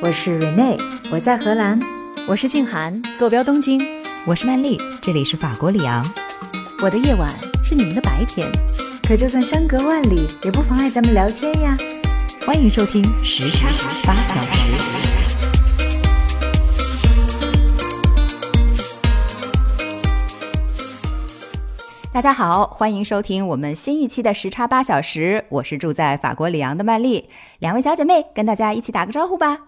我是 Rene，我在荷兰。我是静涵，坐标东京。我是曼丽，这里是法国里昂。我的夜晚是你们的白天，可就算相隔万里，也不妨碍咱们聊天呀。欢迎收听时差八小时。大家好，欢迎收听我们新一期的时差八小时。我是住在法国里昂的曼丽，两位小姐妹跟大家一起打个招呼吧。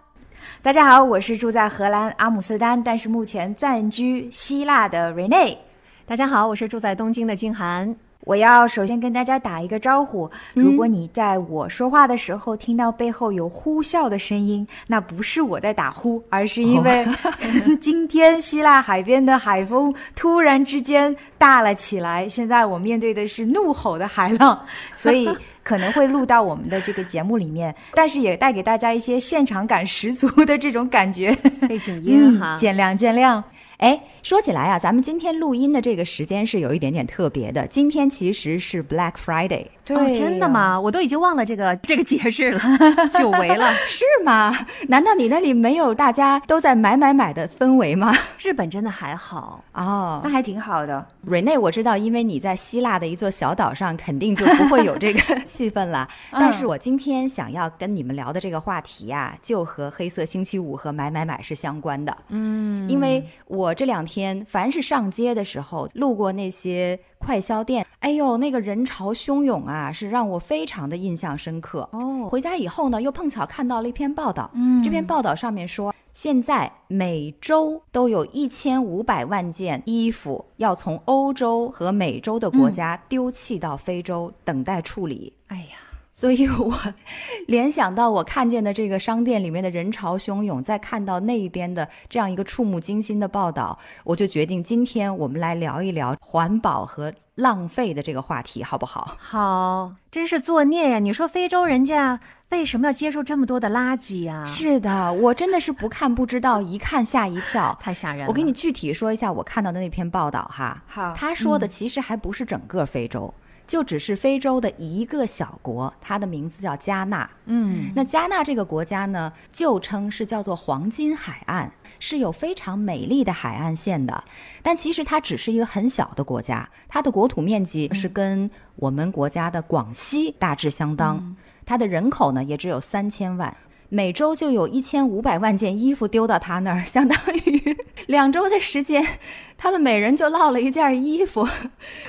大家好，我是住在荷兰阿姆斯特丹，但是目前暂居希腊的 Rene。大家好，我是住在东京的金涵。我要首先跟大家打一个招呼。如果你在我说话的时候听到背后有呼啸的声音，那不是我在打呼，而是因为 今天希腊海边的海风突然之间大了起来。现在我面对的是怒吼的海浪，所以可能会录到我们的这个节目里面，但是也带给大家一些现场感十足的这种感觉，背景音哈，见谅见谅。哎，说起来啊，咱们今天录音的这个时间是有一点点特别的。今天其实是 Black Friday，哦，真的吗？我都已经忘了这个 这个节日了，久违了，是吗？难道你那里没有大家都在买买买的氛围吗？日本真的还好哦，那还挺好的。瑞内，我知道，因为你在希腊的一座小岛上，肯定就不会有这个气氛了。但是我今天想要跟你们聊的这个话题呀，就和黑色星期五和买买买是相关的。嗯，因为我这两天凡是上街的时候，路过那些快销店，哎呦，那个人潮汹涌啊，是让我非常的印象深刻。哦，回家以后呢，又碰巧看到了一篇报道。嗯，这篇报道上面说，现在每周都有一千五百万件衣服要从欧洲和美洲的国家丢弃到非洲，等待处理。哎呀。所以我 联想到我看见的这个商店里面的人潮汹涌，再看到那一边的这样一个触目惊心的报道，我就决定今天我们来聊一聊环保和浪费的这个话题，好不好？好，真是作孽呀！你说非洲人家为什么要接受这么多的垃圾呀？是的，我真的是不看不知道，一看吓一跳，太吓人了。我给你具体说一下我看到的那篇报道哈。好，他说的其实还不是整个非洲。就只是非洲的一个小国，它的名字叫加纳。嗯，那加纳这个国家呢，旧称是叫做黄金海岸，是有非常美丽的海岸线的。但其实它只是一个很小的国家，它的国土面积是跟我们国家的广西大致相当。它的人口呢也只有三千万，每周就有一千五百万件衣服丢到他那儿，相当于两周的时间，他们每人就落了一件衣服，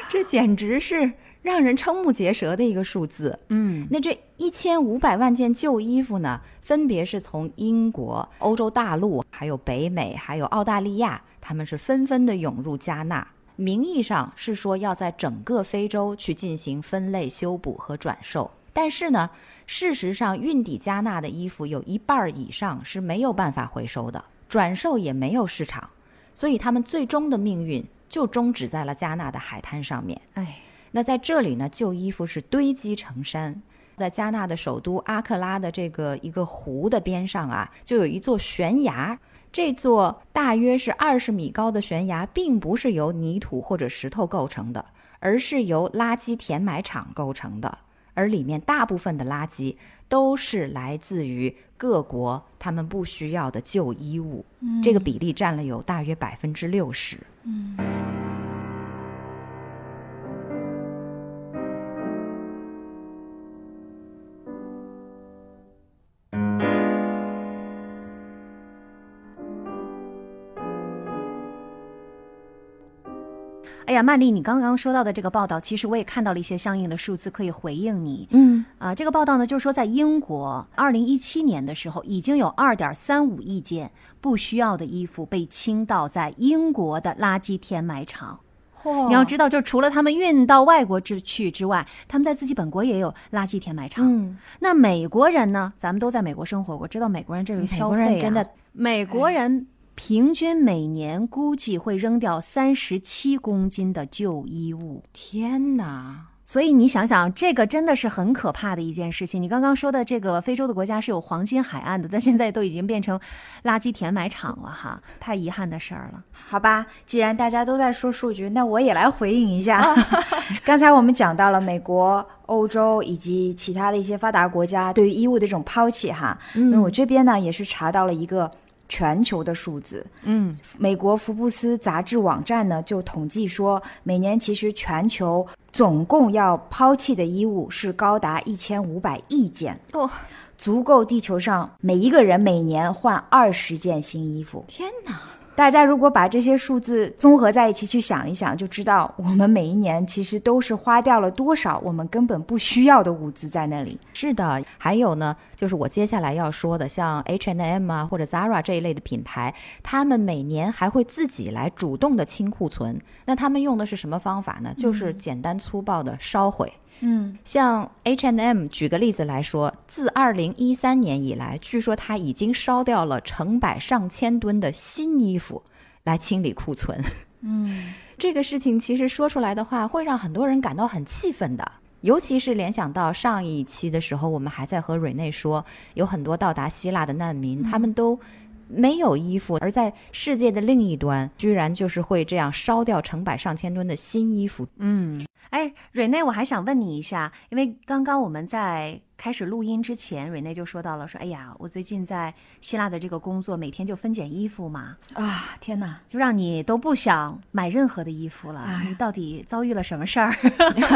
这简直是。让人瞠目结舌的一个数字，嗯，那这一千五百万件旧衣服呢，分别是从英国、欧洲大陆、还有北美、还有澳大利亚，他们是纷纷的涌入加纳。名义上是说要在整个非洲去进行分类、修补和转售，但是呢，事实上运抵加纳的衣服有一半以上是没有办法回收的，转售也没有市场，所以他们最终的命运就终止在了加纳的海滩上面。哎。那在这里呢，旧衣服是堆积成山，在加纳的首都阿克拉的这个一个湖的边上啊，就有一座悬崖。这座大约是二十米高的悬崖，并不是由泥土或者石头构成的，而是由垃圾填埋场构成的。而里面大部分的垃圾都是来自于各国他们不需要的旧衣物，这个比例占了有大约百分之六十。嗯。哎呀，曼丽，你刚刚说到的这个报道，其实我也看到了一些相应的数字可以回应你。嗯，啊，这个报道呢，就是说在英国，二零一七年的时候，已经有二点三五亿件不需要的衣服被倾倒在英国的垃圾填埋场。嚯！你要知道，就除了他们运到外国之去之外，他们在自己本国也有垃圾填埋场。嗯，那美国人呢？咱们都在美国生活过，知道美国人这个消费真的，美国人。平均每年估计会扔掉三十七公斤的旧衣物。天哪！所以你想想，这个真的是很可怕的一件事情。你刚刚说的这个非洲的国家是有黄金海岸的，但现在都已经变成垃圾填埋场了哈，太遗憾的事儿了。好吧，既然大家都在说数据，那我也来回应一下。刚才我们讲到了美国、欧洲以及其他的一些发达国家对于衣物的这种抛弃哈，那我这边呢也是查到了一个。全球的数字，嗯，美国福布斯杂志网站呢就统计说，每年其实全球总共要抛弃的衣物是高达一千五百亿件，哦，足够地球上每一个人每年换二十件新衣服。天哪！大家如果把这些数字综合在一起去想一想，就知道我们每一年其实都是花掉了多少我们根本不需要的物资在那里。是的，还有呢，就是我接下来要说的，像 H&M 啊或者 Zara 这一类的品牌，他们每年还会自己来主动的清库存。那他们用的是什么方法呢？就是简单粗暴的烧毁。嗯，像 H&M 举个例子来说，自二零一三年以来，据说它已经烧掉了成百上千吨的新衣服来清理库存。嗯，这个事情其实说出来的话，会让很多人感到很气愤的。尤其是联想到上一期的时候，我们还在和瑞内说，有很多到达希腊的难民，他们都没有衣服，而在世界的另一端，居然就是会这样烧掉成百上千吨的新衣服。嗯。哎，瑞内，我还想问你一下，因为刚刚我们在开始录音之前，瑞内就说到了，说，哎呀，我最近在希腊的这个工作，每天就分拣衣服嘛，啊，天哪，就让你都不想买任何的衣服了。你到底遭遇了什么事儿？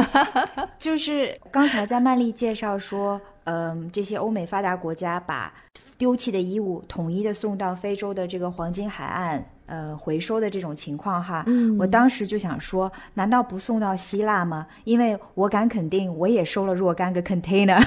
就是刚才在曼丽介绍说，嗯，这些欧美发达国家把丢弃的衣物统一的送到非洲的这个黄金海岸。呃，回收的这种情况哈，我当时就想说，难道不送到希腊吗？因为我敢肯定，我也收了若干个 container，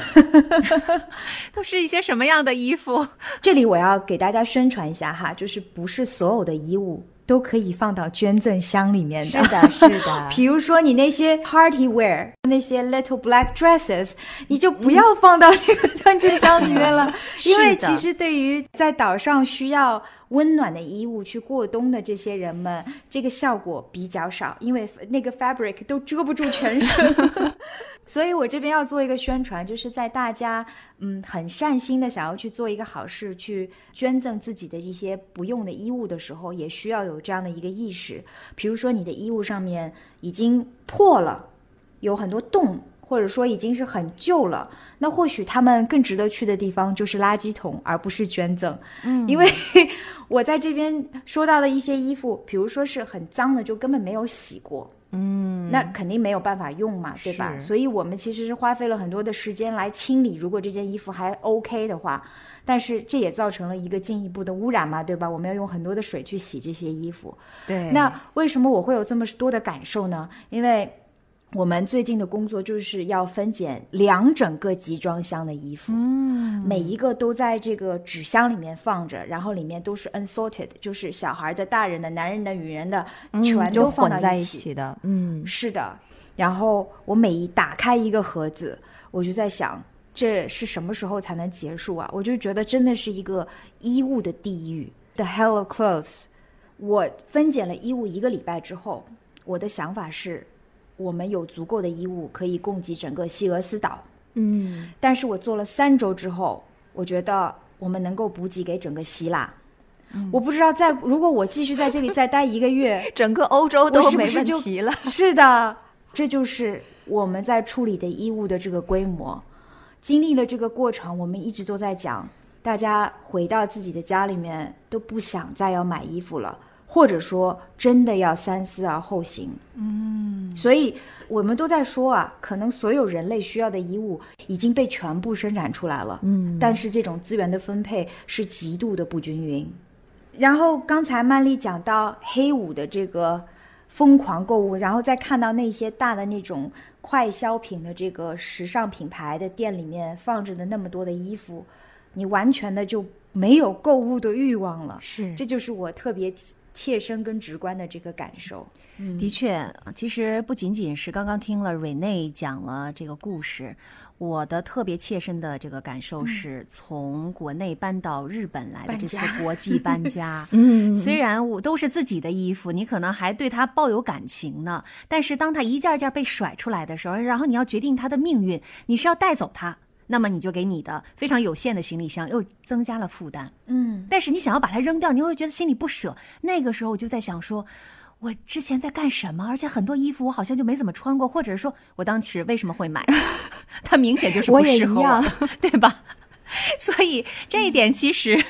都是一些什么样的衣服？这里我要给大家宣传一下哈，就是不是所有的衣物。都可以放到捐赠箱里面的，是的，是的。比如说你那些 party wear，那些 little black dresses，你就不要放到那个捐赠箱里面了，因为其实对于在岛上需要温暖的衣物去过冬的这些人们，这个效果比较少，因为那个 fabric 都遮不住全身。所以我这边要做一个宣传，就是在大家嗯很善心的想要去做一个好事，去捐赠自己的一些不用的衣物的时候，也需要有这样的一个意识。比如说你的衣物上面已经破了，有很多洞，或者说已经是很旧了，那或许他们更值得去的地方就是垃圾桶，而不是捐赠。嗯，因为 我在这边收到的一些衣服，比如说是很脏的，就根本没有洗过。嗯，那肯定没有办法用嘛，对吧？所以我们其实是花费了很多的时间来清理。如果这件衣服还 OK 的话，但是这也造成了一个进一步的污染嘛，对吧？我们要用很多的水去洗这些衣服。对，那为什么我会有这么多的感受呢？因为。我们最近的工作就是要分拣两整个集装箱的衣服，嗯，每一个都在这个纸箱里面放着，然后里面都是 unsorted，就是小孩的、大人的、男人的、女人的，全都放在一起的。嗯，是的。然后我每一打开一个盒子，我就在想，这是什么时候才能结束啊？我就觉得真的是一个衣物的地狱，the hell of clothes。我分拣了衣物一个礼拜之后，我的想法是。我们有足够的衣物可以供给整个西俄斯岛，嗯，但是我做了三周之后，我觉得我们能够补给给整个希腊。我不知道在如果我继续在这里再待一个月，整个欧洲都没问题了。是的，这就是我们在处理的衣物的这个规模。经历了这个过程，我们一直都在讲，大家回到自己的家里面都不想再要买衣服了。或者说，真的要三思而后行。嗯，所以我们都在说啊，可能所有人类需要的衣物已经被全部生产出来了。嗯，但是这种资源的分配是极度的不均匀。然后刚才曼丽讲到黑五的这个疯狂购物，然后再看到那些大的那种快消品的这个时尚品牌的店里面放着的那么多的衣服，你完全的就。没有购物的欲望了。是这就是我特别切身跟直观的这个感受。的确，其实不仅仅是刚刚听了瑞内讲了这个故事，我的特别切身的这个感受是从国内搬到日本来的这次国际搬家。嗯虽然我都是自己的衣服，你可能还对它抱有感情呢，但是当它一件一件被甩出来的时候，然后你要决定它的命运，你是要带走它，那么你就给你的非常有限的行李箱又增加了负担。嗯，但是你想要把它扔掉，你会觉得心里不舍。那个时候我就在想说，我之前在干什么？而且很多衣服我好像就没怎么穿过，或者是说我当时为什么会买？它明显就是不适合 对吧？所以这一点其实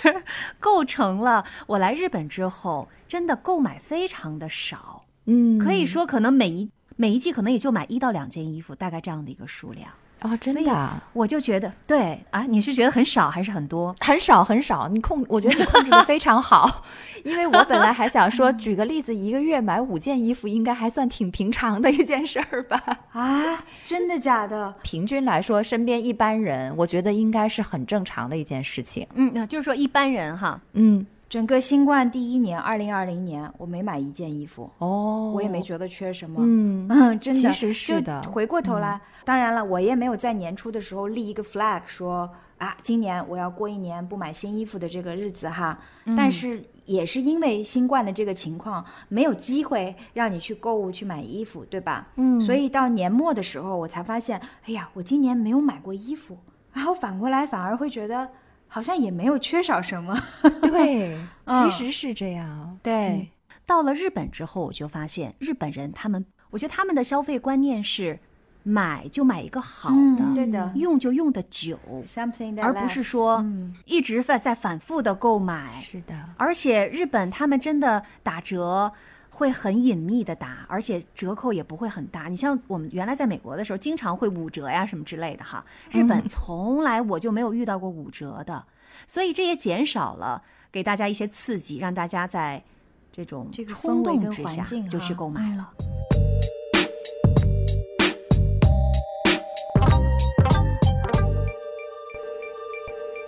构成了我来日本之后真的购买非常的少，嗯，可以说可能每一每一季可能也就买一到两件衣服，大概这样的一个数量。啊，真的啊我就觉得，对啊，你是觉得很少还是很多？很少很少，你控，我觉得你控制的非常好，因为我本来还想说，举个例子，一个月买五件衣服，应该还算挺平常的一件事儿吧。啊，真的假的？平均来说，身边一般人，我觉得应该是很正常的一件事情。嗯，那就是说一般人哈，嗯，整个新冠第一年，二零二零年，我没买一件衣服，哦。我也没觉得缺什么。嗯，嗯，真的，其实是就回过头来，当然了，我也没有在年初的时候立一个 flag 说啊，今年我要过一年不买新衣服的这个日子哈。嗯。但是也是因为新冠的这个情况，没有机会让你去购物去买衣服，对吧？嗯。所以到年末的时候，我才发现，哎呀，我今年没有买过衣服，然后反过来反而会觉得好像也没有缺少什么。对，嗯其实是这样。对，到了日本之后，我就发现日本人他们，我觉得他们的消费观念是买就买一个好的，嗯对的用就用的久，Something that 而不是说嗯一直在在反复的购买。是的，而且日本他们真的打折会很隐秘的打，而且折扣也不会很大。你像我们原来在美国的时候，经常会五折呀什么之类的哈。日本从来我就没有遇到过五折的，所以这也减少了给大家一些刺激，让大家在这种这个冲动之下就去购买了。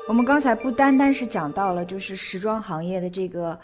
我们刚才不单单是讲到了，就是时装行业的这个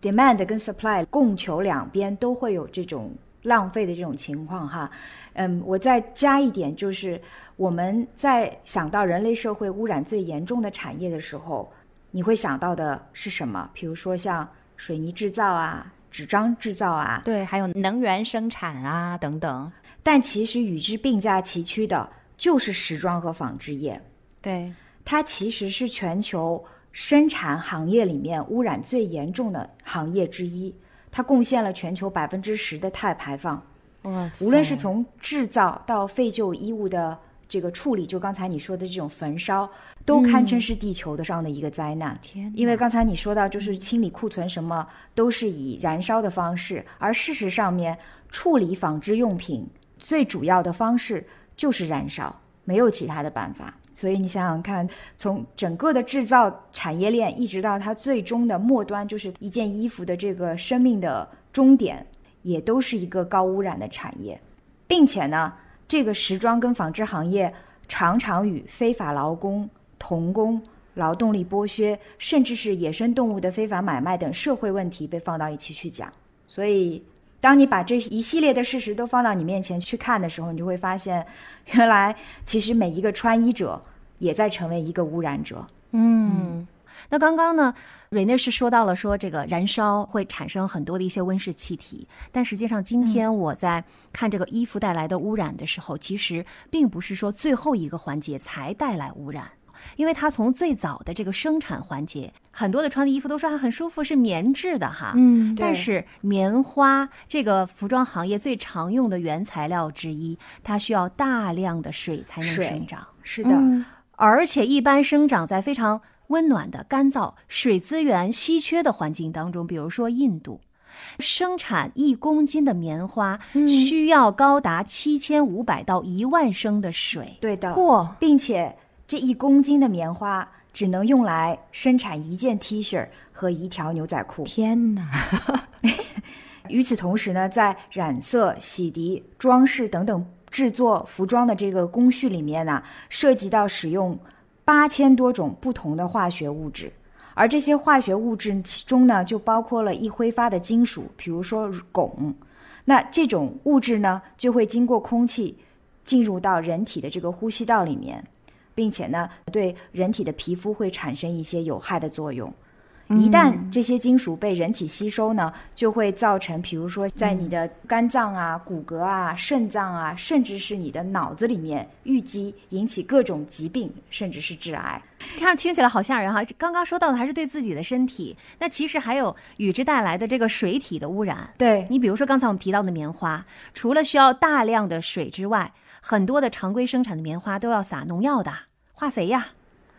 demand 跟 supply 供求两边都会有这种浪费的这种情况哈。嗯，我再加一点，就是我们在想到人类社会污染最严重的产业的时候，你会想到的是什么？比如说像水泥制造啊、纸张制造啊，对，还有能源生产啊等等。但其实与之并驾齐驱的就是时装和纺织业。对，它其实是全球生产行业里面污染最严重的行业之一，它贡献了全球百分之十的碳排放。哇无论是从制造到废旧衣物的这个处理，就刚才你说的这种焚烧，都堪称是地球的上的一个灾难。天哪，因为刚才你说到，就是清理库存什么都是以燃烧的方式，而事实上面处理纺织用品最主要的方式就是燃烧，没有其他的办法。所以你想想看，从整个的制造产业链一直到它最终的末端，就是一件衣服的这个生命的终点，也都是一个高污染的产业，并且呢，这个时装跟纺织行业常常与非法劳工、童工、劳动力剥削，甚至是野生动物的非法买卖等社会问题被放到一起去讲。所以，当你把这一系列的事实都放到你面前去看的时候，你就会发现，原来其实每一个穿衣者也在成为一个污染者。嗯，那刚刚呢，瑞内是说到了说这个燃烧会产生很多的一些温室气体，但实际上今天我在看这个衣服带来的污染的时候，其实并不是说最后一个环节才带来污染。因为它从最早的这个生产环节，很多的穿的衣服都说它很舒服，是棉质的哈。嗯但是棉花这个服装行业最常用的原材料之一，它需要大量的水才能生长。是的，嗯而且一般生长在非常温暖的、干燥、水资源稀缺的环境当中，比如说印度。生产一公斤的棉花需要高达七千五百到一万升的水。对的。嚯，并且这一公斤的棉花只能用来生产一件 T 恤和一条牛仔裤。天哪！与此同时呢，在染色、洗涤、装饰等等制作服装的这个工序里面呢，涉及到使用八千多种不同的化学物质，而这些化学物质其中呢，就包括了易挥发的金属，比如说汞。那这种物质呢，就会经过空气进入到人体的这个呼吸道里面，并且呢，对人体的皮肤会产生一些有害的作用。一旦这些金属被人体吸收呢，就会造成，比如说在你的肝脏啊、骨骼啊、肾脏啊，甚至是你的脑子里面淤积，引起各种疾病，甚至是致癌。看听起来好吓人哈！刚刚说到的还是对自己的身体，那其实还有与之带来的这个水体的污染。对你比如说刚才我们提到的棉花，除了需要大量的水之外，很多的常规生产的棉花都要撒农药的化肥呀。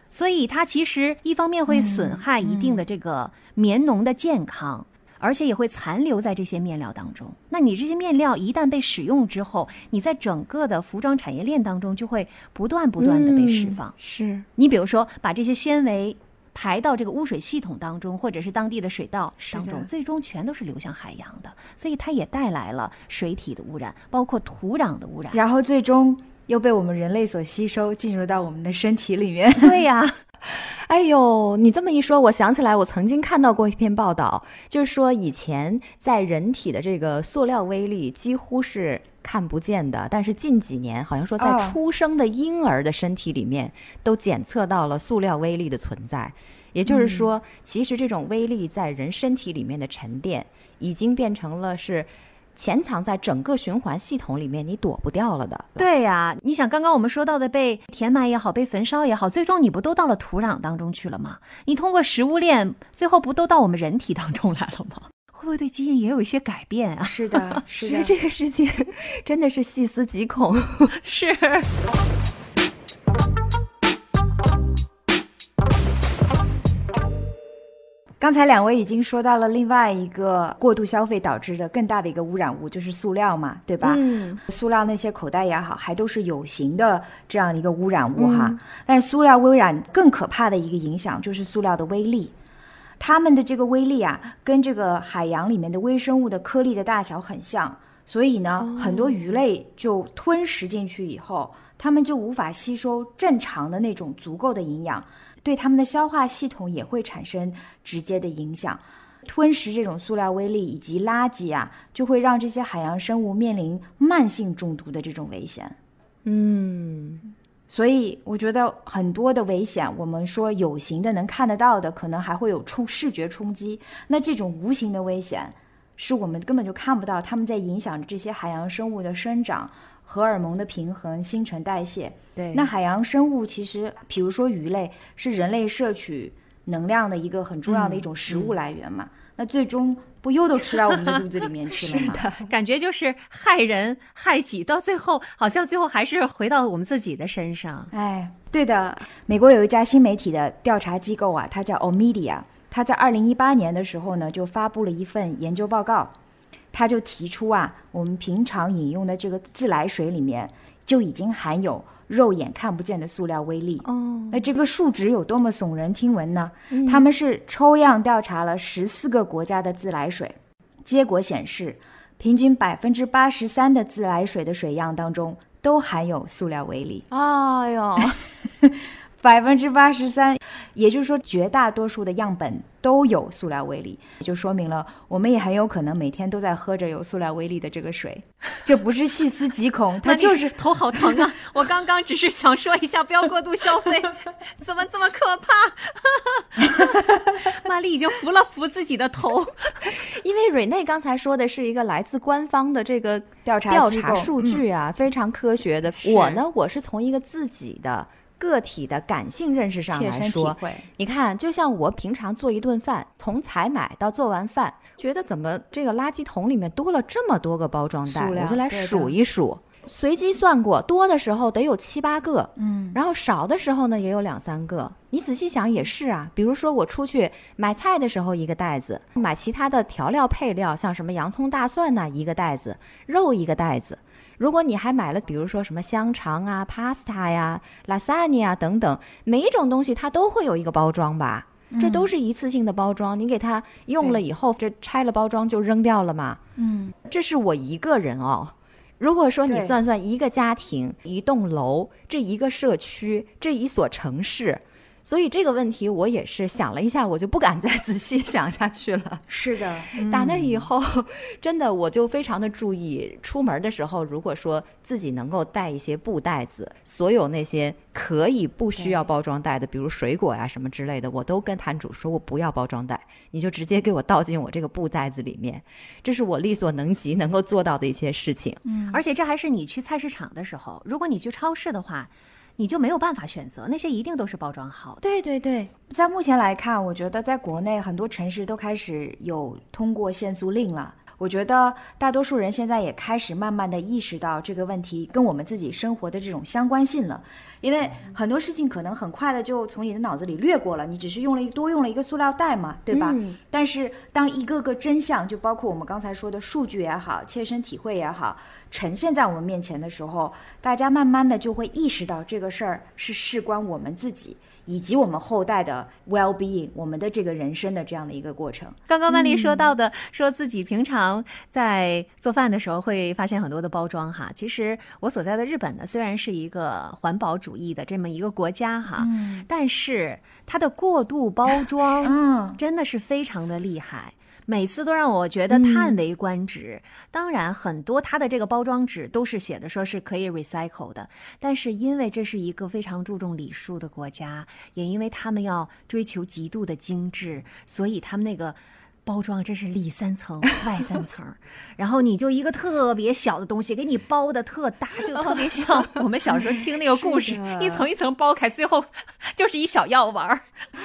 所以它其实一方面会损害一定的这个棉农的健康，而且也会残留在这些面料当中。那你这些面料一旦被使用之后，你在整个的服装产业链当中就会不断不断的被释放。是你比如说把这些纤维排到这个污水系统当中，或者是当地的水道当中，最终全都是流向海洋的。所以它也带来了水体的污染，包括土壤的污染。然后最终。又被我们人类所吸收，进入到我们的身体里面。对呀，哎呦，你这么一说，我想起来，我曾经看到过一篇报道，就是说以前在人体的这个塑料微粒几乎是看不见的，但是近几年好像说在出生的婴儿的身体里面都检测到了塑料微粒的存在。也就是说，其实这种微粒在人身体里面的沉淀，已经变成了是。潜藏在整个循环系统里面，你躲不掉了的。对呀，你想刚刚我们说到的被填埋也好，被焚烧也好，最终你不都到了土壤当中去了吗？你通过食物链，最后不都到我们人体当中来了吗？会不会对基因也有一些改变啊？是的，是的，这个事情 真的是细思极恐。是。刚才两位已经说到了另外一个过度消费导致的更大的一个污染物，就是塑料嘛，对吧？嗯，塑料那些口袋也好，还都是有形的这样一个污染物哈。但是塑料污染更可怕的一个影响就是塑料的微粒，它们的这个微粒啊，跟这个海洋里面的微生物的颗粒的大小很像，所以呢，很多鱼类就吞食进去以后，它们就无法吸收正常的那种足够的营养。对它们的消化系统也会产生直接的影响。吞食这种塑料微粒以及垃圾啊，就会让这些海洋生物面临慢性中毒的这种危险。嗯，所以我觉得很多的危险，我们说有形的能看得到的，可能还会有冲视觉冲击。那这种无形的危险，是我们根本就看不到，他们在影响着这些海洋生物的生长。荷尔蒙的平衡、新陈代谢，对。那海洋生物其实，比如说鱼类，是人类摄取能量的一个很重要的一种食物来源嘛？那最终不又都吃到我们的肚子里面 去了吗？感觉就是害人害己，到最后好像最后还是回到我们自己的身上。哎，对的。美国有一家新媒体的调查机构啊，它叫 Omidia，它在二零一八年的时候呢，就发布了一份研究报告。它就提出啊，我们平常饮用的这个自来水里面就已经含有肉眼看不见的塑料微粒。哦，那这个数值有多么耸人听闻呢？他们是抽样调查了十四个国家的自来水，结果显示，平均百分之八十三的自来水的水样当中都含有塑料微粒。哎呦！百分之八十三，也就是说，绝大多数的样本都有塑料微粒，就说明了我们也很有可能每天都在喝着有塑料微粒的这个水。这不是细思极恐，它就是头好疼啊！我刚刚只是想说一下，不要过度消费，怎么这么可怕？玛丽已经扶了扶自己的头，因为瑞内刚才说的是一个来自官方的这个调查调查数据啊，非常科学的。我呢，我是从一个自己的。个体的感性认识上来说，你看，就像我平常做一顿饭，从采买到做完饭，觉得怎么这个垃圾桶里面多了这么多个包装袋，我就来数一数，随机算过，多的时候得有七八个，嗯，然后少的时候呢也有两三个。你仔细想也是啊，比如说我出去买菜的时候一个袋子，买其他的调料配料，像什么洋葱、大蒜呐一个袋子，肉一个袋子。如果你还买了，比如说什么香肠啊、pasta 呀、lasagna 等等，每一种东西它都会有一个包装吧？这都是一次性的包装，你给它用了以后，这拆了包装就扔掉了嘛？嗯，这是我一个人哦。如果说你算算一个家庭、一栋楼、这一个社区、这一所城市，所以这个问题我也是想了一下，我就不敢再 仔细想下去了。是的，打那以后，真的我就非常的注意，出门的时候，如果说自己能够带一些布袋子，所有那些可以不需要包装袋的，比如水果呀什么之类的，我都跟摊主说我不要包装袋，你就直接给我倒进我这个布袋子里面，这是我力所能及能够做到的一些事情。嗯，而且这还是你去菜市场的时候，如果你去超市的话。你就没有办法选择，那些一定都是包装好的。对对对，在目前来看，我觉得在国内很多城市都开始有通过限速令了。我觉得大多数人现在也开始慢慢的意识到这个问题跟我们自己生活的这种相关性了，因为很多事情可能很快的就从你的脑子里掠过了，你只是用了一多用了一个塑料袋嘛，对吧？但是当一个个真相，就包括我们刚才说的数据也好，切身体会也好，呈现在我们面前的时候，大家慢慢的就会意识到这个事儿是事关我们自己。以及我们后代的 well being，我们的这个人生的这样的一个过程。刚刚曼丽说到的，说自己平常在做饭的时候会发现很多的包装哈。其实我所在的日本呢，虽然是一个环保主义的这么一个国家哈，但是它的过度包装，嗯，真的是非常的厉害。每次都让我觉得叹为观止。当然，很多它的这个包装纸都是写的说是可以 recycle 的，但是因为这是一个非常注重礼数的国家，也因为他们要追求极度的精致，所以他们那个。包装真是里三层 外三层，然后你就一个特别小的东西给你包的特大，就特别像 我们小时候听那个故事，一层一层剥开，最后就是一小药丸。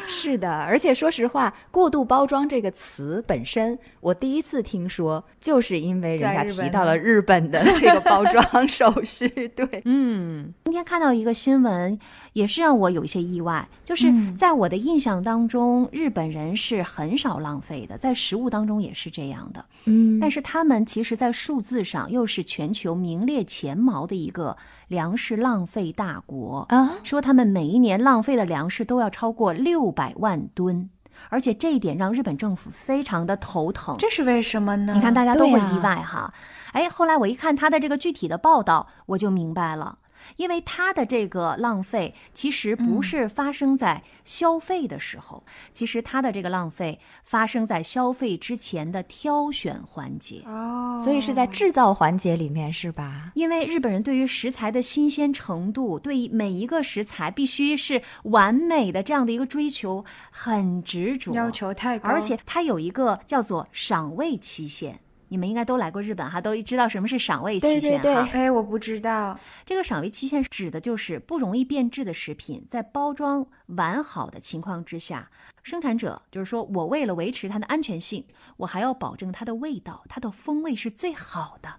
是的，而且说实话，“过度包装”这个词本身，我第一次听说，就是因为人家提到了日本的这个包装手续。对，嗯，今天看到一个新闻，也是让我有一些意外，就是在我的印象当中，日本人是很少浪费的，在食物当中也是这样的，嗯，但是他们其实，在数字上又是全球名列前茅的一个粮食浪费大国啊。说他们每一年浪费的粮食都要超过六百万吨，而且这一点让日本政府非常的头疼。这是为什么呢？你看，大家都会意外哈。哎，后来我一看他的这个具体的报道，我就明白了。因为它的这个浪费其实不是发生在消费的时候，其实它的这个浪费发生在消费之前的挑选环节哦，所以是在制造环节里面是吧？因为日本人对于食材的新鲜程度，对每一个食材必须是完美的这样的一个追求很执着，要求太高，而且它有一个叫做赏味期限。你们应该都来过日本哈，都知道什么是赏味期限哈。哎，我不知道。这个赏味期限指的就是不容易变质的食品，在包装完好的情况之下，生产者就是说我为了维持它的安全性，我还要保证它的味道、它的风味是最好的，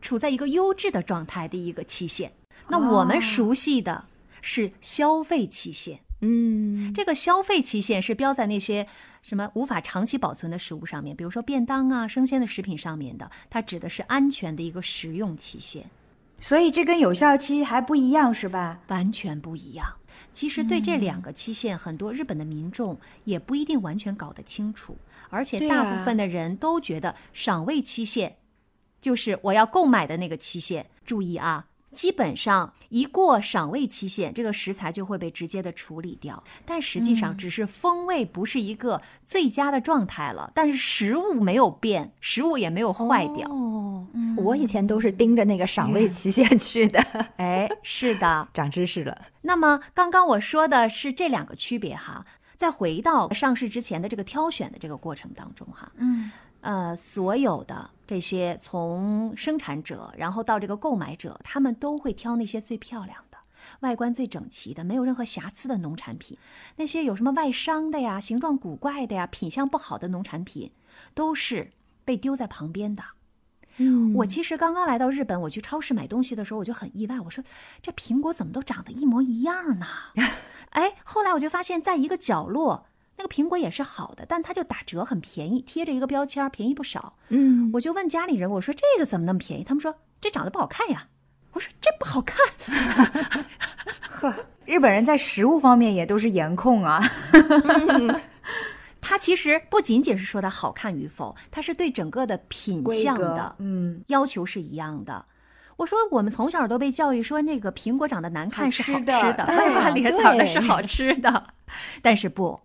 处在一个优质的状态的一个期限。那我们熟悉的是消费期限。嗯，这个消费期限是标在那些什么无法长期保存的食物上面，比如说便当啊、生鲜的食品上面的，它指的是安全的一个食用期限。所以这跟有效期还不一样是吧？完全不一样。其实对这两个期限，很多日本的民众也不一定完全搞得清楚，而且大部分的人都觉得赏味期限就是我要购买的那个期限。注意啊。基本上一过赏味期限，这个食材就会被直接的处理掉。但实际上只是风味不是一个最佳的状态了，但是食物没有变，食物也没有坏掉。哦，我以前都是盯着那个赏味期限去的。哎，是的，长知识了。那么刚刚我说的是这两个区别哈，再回到上市之前的这个挑选的这个过程当中哈，嗯。呃，所有的这些从生产者，然后到这个购买者，他们都会挑那些最漂亮的、外观最整齐的、没有任何瑕疵的农产品。那些有什么外伤的呀、形状古怪的呀、品相不好的农产品，都是被丢在旁边的。嗯，我其实刚刚来到日本，我去超市买东西的时候，我就很意外，我说这苹果怎么都长得一模一样呢？哎，后来我就发现，在一个角落。那个苹果也是好的，但它就打折，很便宜，贴着一个标签，便宜不少。嗯，我就问家里人，我说这个怎么那么便宜？他们说这长得不好看呀。我说这不好看。呵，日本人在食物方面也都是颜控啊。他其实不仅仅是说它好看与否，它是对整个的品相的，嗯，要求是一样的。我说我们从小都被教育说那个苹果长得难看是好好吃的外观里长的是好吃的，但是不。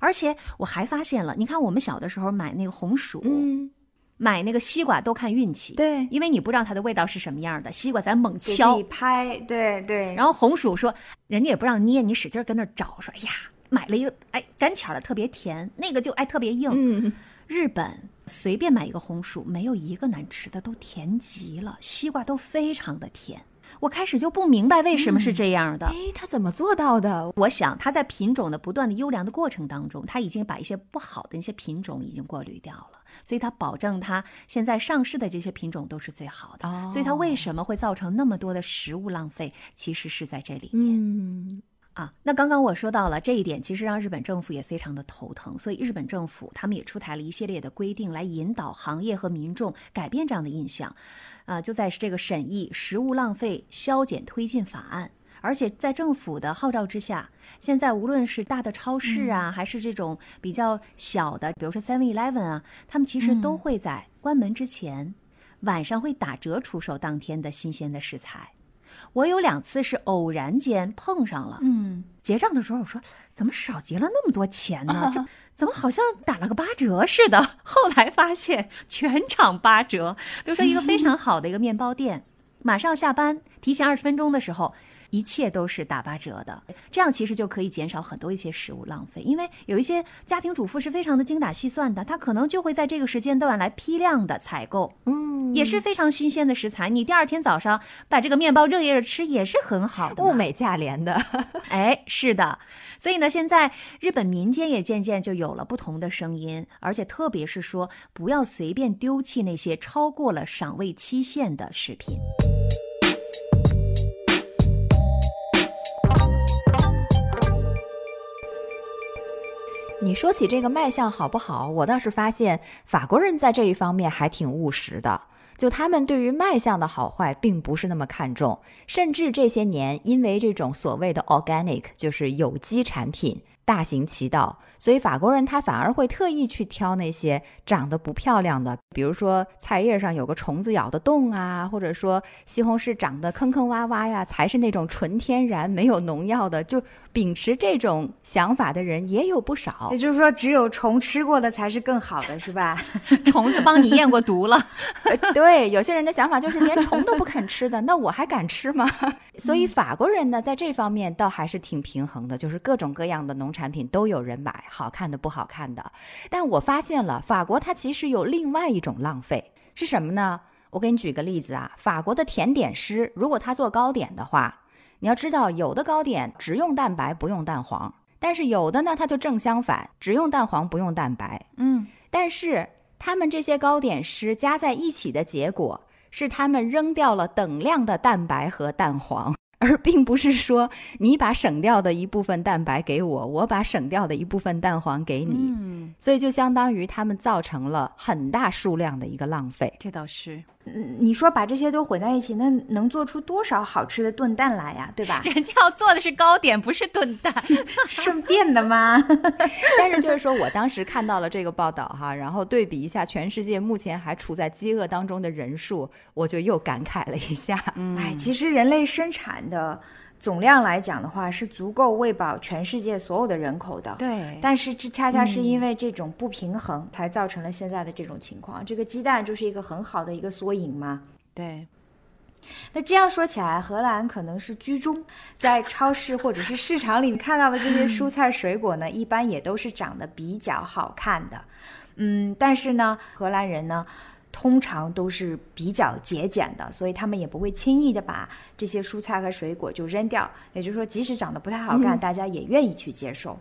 而且我还发现了，你看我们小的时候买那个红薯，嗯，买那个西瓜都看运气，对。因为你不知道它的味道是什么样的，西瓜咱猛敲。己，拍，对对，然后红薯说人家也不让捏，你使劲跟那儿找，说哎呀买了一个哎赶巧了特别甜，那个就哎特别硬，嗯，日本随便买一个红薯，没有一个难吃的，都甜极了，西瓜都非常的甜。我开始就不明白为什么是这样的。哎，他怎么做到的？我想他在品种的不断的优良的过程当中，他已经把一些不好的那些品种已经过滤掉了，所以它保证它现在上市的这些品种都是最好的。哦所以它为什么会造成那么多的食物浪费，其实是在这里面。嗯，啊，那刚刚我说到了这一点，其实让日本政府也非常的头疼，所以日本政府他们也出台了一系列的规定来引导行业和民众改变这样的印象，啊，就在这个审议《食物浪费削减推进法案》。而且在政府的号召之下，现在无论是大的超市啊，还是这种比较小的，比如说 Seven Eleven 啊，他们其实都会在关门之前，晚上会打折出售当天的新鲜的食材。我有两次是偶然间碰上了，嗯，结账的时候我说怎么少结了那么多钱呢？这怎么好像打了个八折似的？后来发现全场八折。比如说一个非常好的一个面包店，马上下班，提前二十分钟的时候。一切都是打八折的，这样其实就可以减少很多一些食物浪费。因为有一些家庭主妇是非常的精打细算的，她可能就会在这个时间段来批量的采购，嗯，也是非常新鲜的食材。你第二天早上把这个面包热一热吃也是很好的，物美价廉的。哎，是的，所以呢，现在日本民间也渐渐就有了不同的声音，而且特别是说，不要随便丢弃那些超过了赏味期限的食品。你说起这个卖相好不好，我倒是发现法国人在这一方面还挺务实的。就他们对于卖相的好坏并不是那么看重，甚至这些年因为这种所谓的 organic，就是有机产品大行其道，所以法国人他反而会特意去挑那些长得不漂亮的，比如说菜叶上有个虫子咬的洞啊，或者说西红柿长得坑坑洼洼呀，才是那种纯天然没有农药的。就秉持这种想法的人也有不少也。就是说，只有虫吃过的才是更好的，是吧？虫子帮你验过毒了，呃对，有些人的想法就是连虫都不肯吃的，那我还敢吃吗？所以法国人呢，在这方面倒还是挺平衡的，就是各种各样的农产品都有人买，好看的、不好看的。但我发现了，法国它其实有另外一种浪费，是什么呢？我给你举个例子啊，法国的甜点师如果他做糕点的话，你要知道，有的糕点只用蛋白不用蛋黄，但是有的呢，它就正相反，只用蛋黄不用蛋白。嗯，但是他们这些糕点师加在一起的结果是，他们扔掉了等量的蛋白和蛋黄，而并不是说你把省掉的一部分蛋白给我，我把省掉的一部分蛋黄给你，嗯，所以就相当于他们造成了很大数量的一个浪费。这倒是，嗯你说把这些都混在一起，那能做出多少好吃的炖蛋来呀？对吧？人家要做的是糕点，不是炖蛋。顺便的吗？但是就是说我当时看到了这个报道哈，然后对比一下全世界目前还处在饥饿当中的人数，我就又感慨了一下。哎，其实人类生产的总量来讲的话，是足够喂饱全世界所有的人口的。对但是这恰恰是因为这种不平衡，才造成了现在的这种情况。这个鸡蛋就是一个很好的一个缩影嘛。对，那这样说起来，荷兰可能是居中，在超市或者是市场里看到的这些蔬菜水果呢，一般也都是长得比较好看的。嗯，但是呢，荷兰人呢。通常都是比较节俭的，所以他们也不会轻易的把这些蔬菜和水果就扔掉。也就是说，即使长得不太好看，大家也愿意去接受。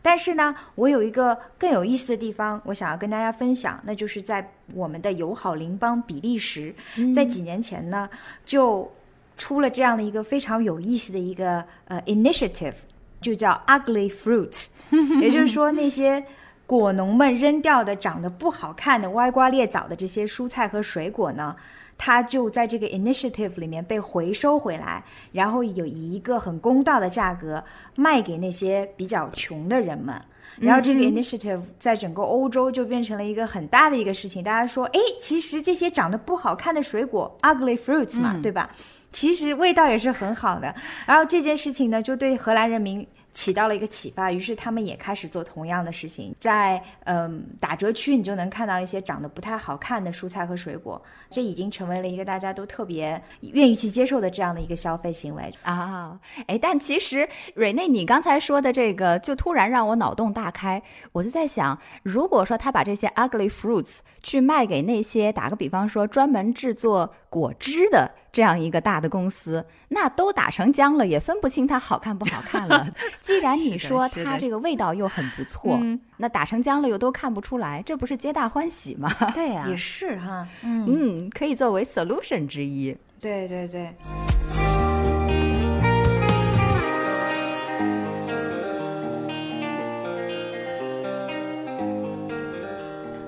但是呢，我有一个更有意思的地方，我想要跟大家分享，那就是在我们的友好邻邦比利时，在几年前呢，就出了这样的一个非常有意思的一个呃 initiative，就叫 ugly fruits，也就是说那些。果农们扔掉的、长得不好看的、歪瓜裂枣的这些蔬菜和水果呢，它就在这个 initiative 里面被回收回来，然后有以一个很公道的价格卖给那些比较穷的人们。然后这个 initiative 在整个欧洲就变成了一个很大的一个事情。大家说，哎，其实这些长得不好看的水果 ugly fruits 嘛，对吧？其实味道也是很好的。然后这件事情呢，就对荷兰人民。起到了一个启发，于是他们也开始做同样的事情，在嗯打折区，你就能看到一些长得不太好看的蔬菜和水果，这已经成为了一个大家都特别愿意去接受的这样的一个消费行为啊！哎，但其实瑞内，你刚才说的这个，就突然让我脑洞大开，我就在想，如果说他把这些 ugly fruits 去卖给那些打个比方说专门制作果汁的。这样一个大的公司，那都打成浆了，也分不清它好看不好看了。既然你说它这个味道又很不错，那打成浆了又都看不出来，这不是皆大欢喜吗？对呀，也是哈，嗯，可以作为 solution 之一。对对对。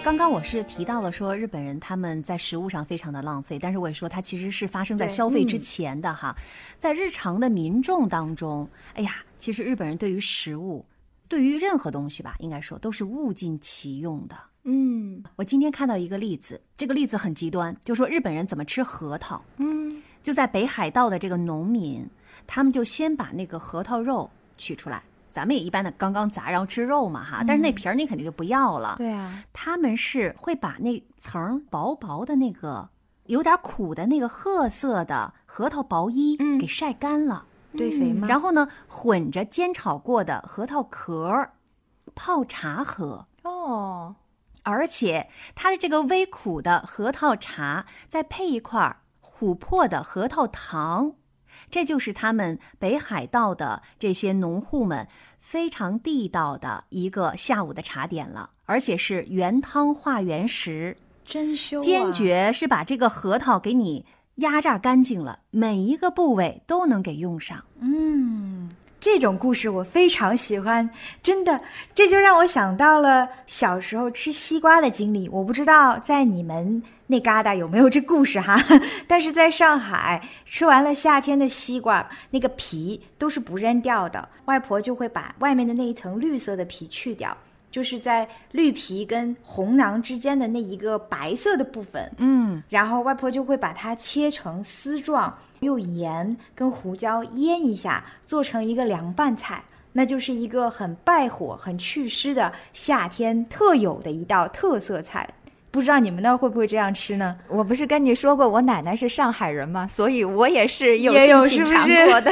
刚刚我是提到了说日本人他们在食物上非常的浪费，但是我也说它其实是发生在消费之前的哈，在日常的民众当中，哎呀，其实日本人对于食物，对于任何东西吧，应该说都是物尽其用的。嗯，我今天看到一个例子，这个例子很极端，就说日本人怎么吃核桃。嗯，就在北海道的这个农民，他们就先把那个核桃肉取出来。咱们也一般的刚刚砸，然后吃肉嘛哈，但是那皮儿你肯定就不要了。对啊，他们是会把那层薄薄的那个有点苦的那个褐色的核桃薄衣给晒干了，堆肥吗？然后呢，混着煎炒过的核桃壳泡茶喝。哦，而且它的这个微苦的核桃茶，再配一块琥珀的核桃糖。这就是他们北海道的这些农户们非常地道的一个下午的茶点了，而且是原汤化原食，真修，坚决是把这个核桃给你压榨干净了，每一个部位都能给用上。嗯，这种故事我非常喜欢，真的，这就让我想到了小时候吃西瓜的经历。我不知道在你们。那旮瘩有没有这故事哈？但是在上海吃完了夏天的西瓜，那个皮都是不扔掉的，外婆就会把外面的那一层绿色的皮去掉，就是在绿皮跟红囊之间的那一个白色的部分，嗯，然后外婆就会把它切成丝状，用盐跟胡椒腌一下，做成一个凉拌菜，那就是一个很败火、很祛湿的夏天特有的一道特色菜。不知道你们那儿会不会这样吃呢？我不是跟你说过我奶奶是上海人吗？所以我也是有品尝过的，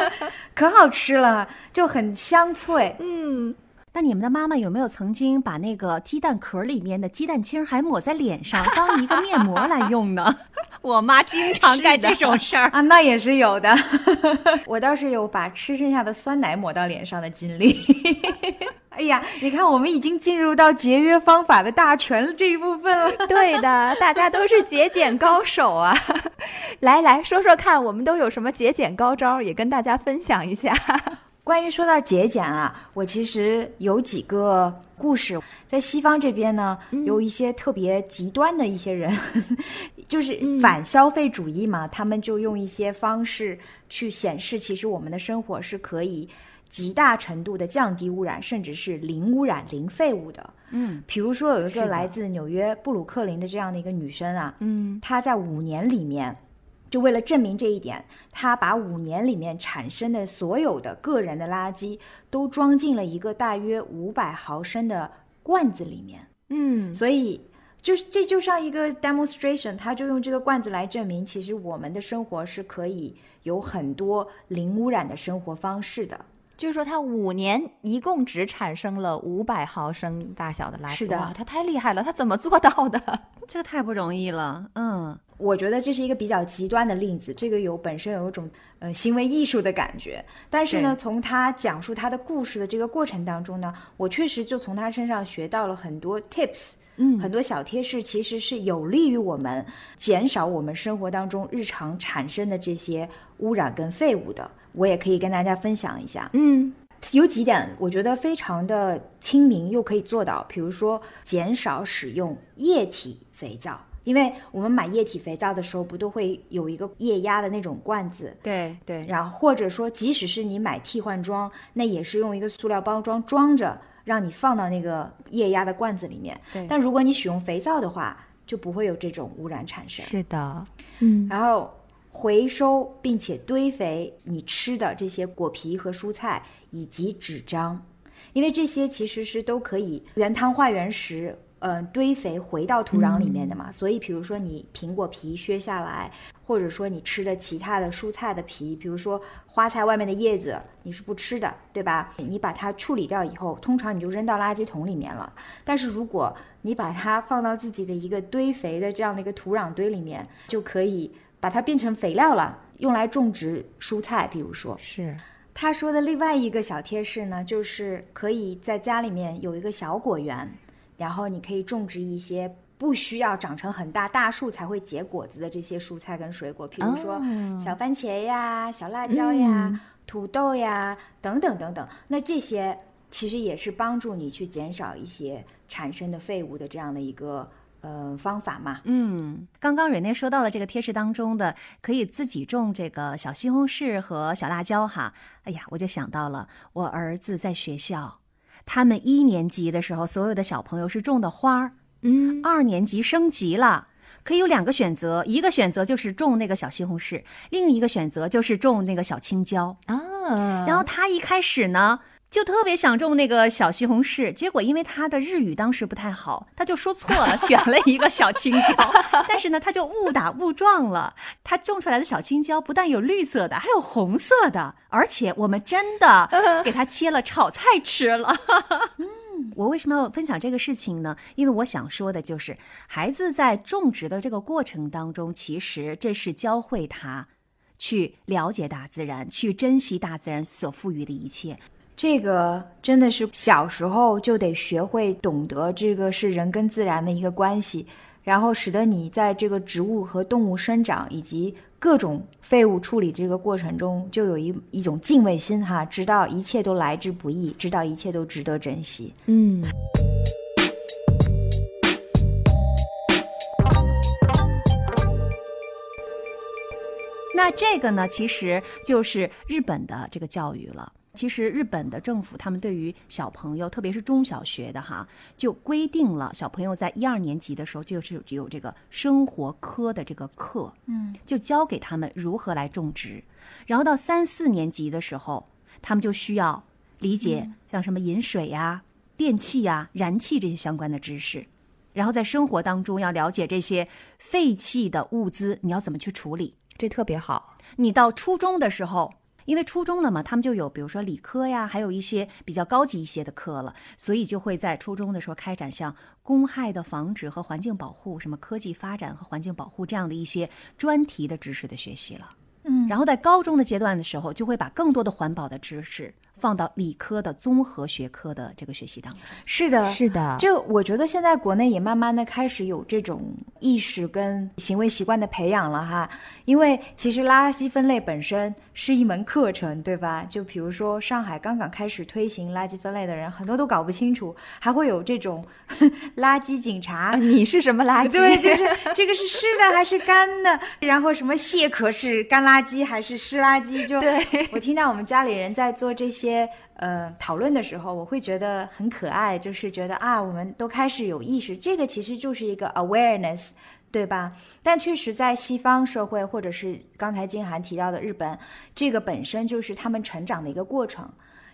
可好吃了，就很香脆。嗯，那你们的妈妈有没有曾经把那个鸡蛋壳里面的鸡蛋清还抹在脸上当一个面膜来用呢？我妈经常干这种事儿啊，那也是有的。我倒是有把吃剩下的酸奶抹到脸上的经历。哎呀，你看，我们已经进入到节约方法的大全这一部分了。对的，大家都是节俭高手啊！来来说说看，我们都有什么节俭高招，也跟大家分享一下。关于说到节俭啊，我其实有几个故事。在西方这边呢，有一些特别极端的一些人，就是反消费主义嘛，他们就用一些方式去显示，其实我们的生活是可以。极大程度的降低污染，甚至是零污染、零废物的。嗯，比如说有一个来自纽约布鲁克林的这样的一个女生啊，嗯，她在五年里面，就为了证明这一点，他把五年里面产生的所有的个人的垃圾都装进了一个大约五百毫升的罐子里面。嗯，所以就是这就像一个 demonstration，他就用这个罐子来证明，其实我们的生活是可以有很多零污染的生活方式的。就是说，他五年一共只产生了五百毫升大小的垃圾。是的，他太厉害了，他怎么做到的？这太不容易了。嗯，我觉得这是一个比较极端的例子，这个有本身有一种呃行为艺术的感觉。但是呢，从他讲述他的故事的这个过程当中呢，我确实就从他身上学到了很多 tips，嗯，很多小贴士，其实是有利于我们减少我们生活当中日常产生的这些污染跟废物的。我也可以跟大家分享一下，嗯，有几点我觉得非常的亲民又可以做到，比如说减少使用液体肥皂，因为我们买液体肥皂的时候不都会有一个液压的那种罐子，对对，然后或者说即使是你买替换装，那也是用一个塑料包装装着，让你放到那个液压的罐子里面。对。但如果你使用肥皂的话，就不会有这种污染产生。是的，嗯，然后回收并且堆肥你吃的这些果皮和蔬菜以及纸张，因为这些其实是都可以原汤化原食。嗯，堆肥回到土壤里面的嘛，所以比如说你苹果皮削下来，或者说你吃的其他的蔬菜的皮，比如说花菜外面的叶子，你是不吃的，对吧？你把它处理掉以后，通常你就扔到垃圾桶里面了。但是如果你把它放到自己的一个堆肥的这样的一个土壤堆里面，就可以把它变成肥料了，用来种植蔬菜。比如说，是，他说的另外一个小贴士呢，就是可以在家里面有一个小果园，然后你可以种植一些不需要长成很大大树才会结果子的这些蔬菜跟水果，比如说哦小番茄呀、小辣椒呀、嗯土豆呀等等等等。那这些其实也是帮助你去减少一些产生的废物的这样的一个呃方法嘛。嗯，刚刚蕊内说到了这个贴士当中的可以自己种这个小西红柿和小辣椒哈，哎呀，我就想到了我儿子在学校，他们一年级的时候，所有的小朋友是种的花儿，嗯，二年级升级了。可以有两个选择，一个选择就是种那个小西红柿，另一个选择就是种那个小青椒。啊，然后他一开始呢，就特别想种那个小西红柿，结果因为他的日语当时不太好，他就说错了，选了一个小青椒。但是呢，他就误打误撞了，他种出来的小青椒不但有绿色的，还有红色的，而且我们真的 给他切了炒菜吃了。我为什么要分享这个事情呢？因为我想说的就是，孩子在种植的这个过程当中，其实这是教会他去了解大自然，去珍惜大自然所赋予的一切。这个真的是小时候就得学会懂得，这个是人跟自然的一个关系，然后使得你在这个植物和动物生长以及各种废物处理这个过程中，就有一一种敬畏心哈，知道一切都来之不易，知道一切都值得珍惜。嗯，那这个呢，其实就是日本的这个教育了。其实日本的政府他们对于小朋友，特别是中小学的哈，就规定了小朋友在一二年级的时候就是有这个生活科的这个课，嗯，就教给他们如何来种植。然后到三四年级的时候，他们就需要理解像什么饮水呀、电器呀、燃气这些相关的知识。然后在生活当中要了解这些废弃的物资，你要怎么去处理。这特别好，你到初中的时候，因为初中了嘛，他们就有比如说理科呀，还有一些比较高级一些的课了，所以就会在初中的时候开展像公害的防止和环境保护、什么科技发展和环境保护这样的一些专题的知识的学习了。嗯然后在高中的阶段的时候，就会把更多的环保的知识放到理科的综合学科的这个学习当中。是的，是的，就我觉得现在国内也慢慢的开始有这种意识跟行为习惯的培养了哈，因为其实垃圾分类本身是一门课程，对吧？就比如说上海刚刚开始推行垃圾分类的人，很多都搞不清楚，还会有这种 垃圾警察。啊你是什么垃圾？对，就是这个是湿的还是干的，然后什么蟹壳是干垃圾还是湿垃圾？就对我听到我们家里人在做这些呃讨论的时候，我会觉得很可爱，就是觉得啊，我们都开始有意识，这个其实就是一个 awareness。对吧？但确实，在西方社会，或者是刚才金涵提到的日本，这个本身就是他们成长的一个过程，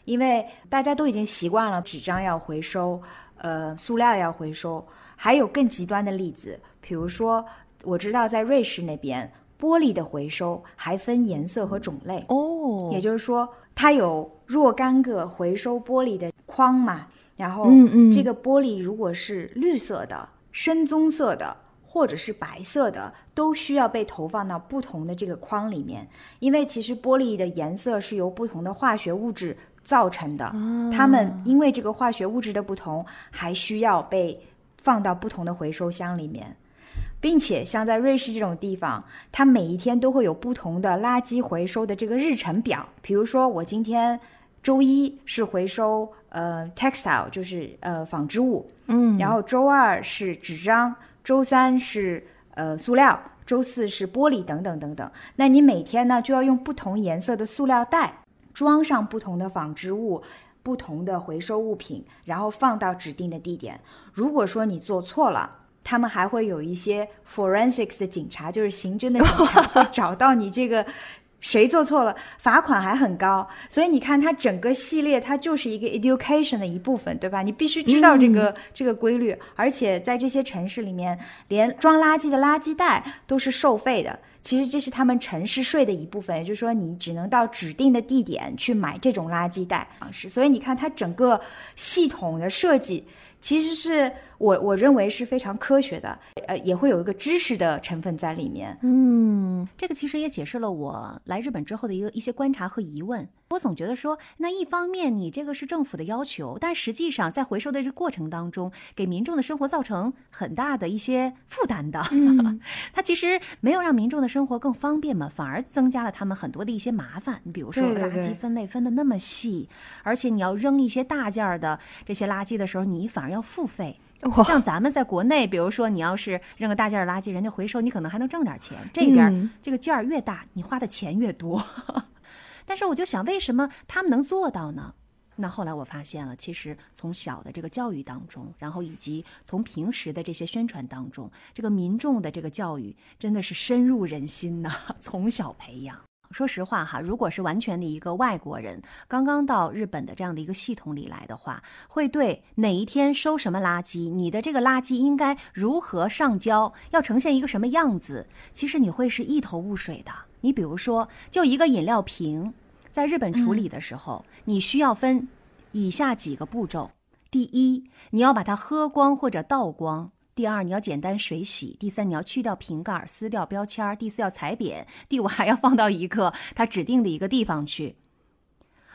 因为大家都已经习惯了纸张要回收，呃，塑料要回收，还有更极端的例子，比如说，我知道在瑞士那边，玻璃的回收还分颜色和种类，哦，也就是说，它有若干个回收玻璃的框嘛，然后这个玻璃如果是绿色的、深棕色的。或者是白色的，都需要被投放到不同的这个框里面，因为其实玻璃的颜色是由不同的化学物质造成的，它们因为这个化学物质的不同，还需要被放到不同的回收箱里面。并且像在瑞士这种地方，它每一天都会有不同的垃圾回收的这个日程表。比如说，我今天周一是回收呃 textile，就是呃纺织物，嗯，然后周二是纸张，周三是呃塑料，周四是玻璃等等等等。那你每天呢就要用不同颜色的塑料袋装上不同的纺织物。不同的回收物品，然后放到指定的地点。如果说你做错了，他们还会有一些 forensics 的警察，就是刑侦的警察，会找到你这个谁做错了，罚款还很高。所以你看，它整个系列它就是一个 education 的一部分，对吧？你必须知道这个、这个规律，而且在这些城市里面，连装垃圾的垃圾袋都是收费的。其实这是他们城市税的一部分，也就是说，你只能到指定的地点去买这种垃圾袋方式。所以你看，它整个系统的设计。其实是我我认为是非常科学的，呃，也会有一个知识的成分在里面。嗯，这个其实也解释了我来日本之后的一个一些观察和疑问。我总觉得说，那一方面你这个是政府的要求，但实际上在回收的这过程当中，给民众的生活造成很大的一些负担的。嗯，它其实没有让民众的生活更方便嘛，反而增加了他们很多的一些麻烦。你比如说垃圾分类分的那么细，而且你要扔一些大件儿的这些垃圾的时候，你反而要付费。像咱们在国内，比如说你要是扔个大件垃圾，人家回收，你可能还能挣点钱。这边这个件儿越大，你花的钱越多。但是我就想，为什么他们能做到呢？那后来我发现了，其实从小的这个教育当中，然后以及从平时的这些宣传当中，这个民众的这个教育真的是深入人心呐，从小培养。说实话哈，如果是完全的一个外国人，刚刚到日本的这样的一个系统里来的话，会对哪一天收什么垃圾，你的这个垃圾应该如何上交，要呈现一个什么样子，其实你会是一头雾水的。你比如说，就一个饮料瓶，在日本处理的时候，你需要分以下几个步骤：第一，你要把它喝光或者倒光；第二，你要简单水洗；第三，你要去掉瓶盖、撕掉标签；第四，要踩扁；第五，还要放到一个它指定的一个地方去。